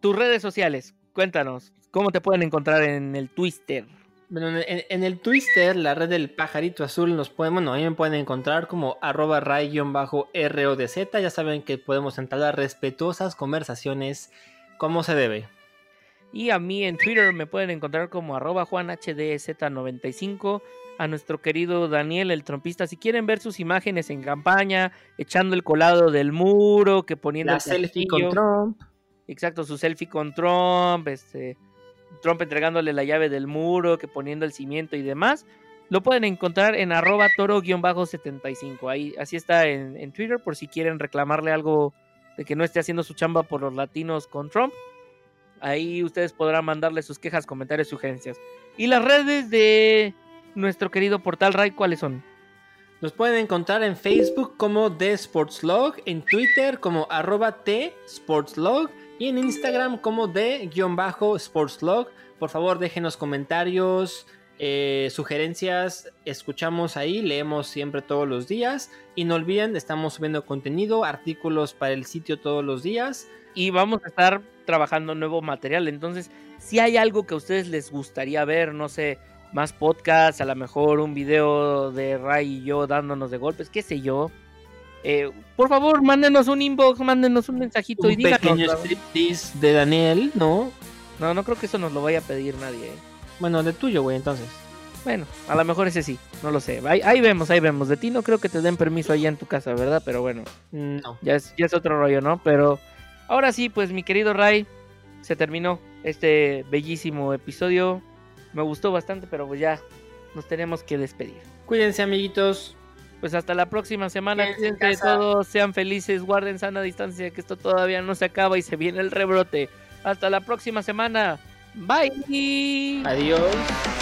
tus redes sociales, cuéntanos, ¿cómo te pueden encontrar en el Twitter? Bueno, en, el Twitter, la red del pajarito azul, nos pueden, bueno, ahí me pueden encontrar como arroba ray-rodz. Ya saben que podemos entablar respetuosas conversaciones como se debe. Y a mí en Twitter me pueden encontrar como arroba juanhdz95. a nuestro querido Daniel, el trompista. Si quieren ver sus imágenes en campaña, echando el colado del muro, que poniendo... La selfie con Trump. Exacto, su selfie con Trump, este, Trump entregándole la llave del muro, que poniendo el cimiento y demás. Lo pueden encontrar en arroba toro-75. Ahí, así está en, en Twitter por si quieren reclamarle algo de que no esté haciendo su chamba por los latinos con Trump. Ahí ustedes podrán mandarle sus quejas, comentarios, sugerencias. Y las redes de nuestro querido portal Ray, ¿cuáles son? Nos pueden encontrar en Facebook como The Sportslog, en Twitter como arroba T Sportslog y en Instagram como The-Sportslog. Por favor, déjenos comentarios, eh, sugerencias, escuchamos ahí, leemos siempre todos los días. Y no olviden, estamos subiendo contenido, artículos para el sitio todos los días. Y vamos a estar trabajando nuevo material. Entonces, si hay algo que a ustedes les gustaría ver, no sé, más podcasts, a lo mejor un video de Ray y yo dándonos de golpes, qué sé yo. Eh, por favor, mándenos un inbox, mándenos un mensajito un y díganos. pequeño striptease de Daniel, ¿no? No, no creo que eso nos lo vaya a pedir nadie. ¿eh? Bueno, de tuyo, güey, entonces. Bueno, a lo mejor ese sí, no lo sé. Ahí, ahí, vemos, ahí vemos. De ti no creo que te den permiso allá en tu casa, ¿verdad? Pero bueno, no. ya es, ya es otro rollo, ¿no? Pero ahora sí, pues mi querido Ray, se terminó este bellísimo episodio. Me gustó bastante, pero pues ya nos tenemos que despedir. Cuídense, amiguitos. Pues hasta la próxima semana. Cuídense todos, sean felices, guarden sana distancia, que esto todavía no se acaba y se viene el rebrote. Hasta la próxima semana. Bye. Adiós.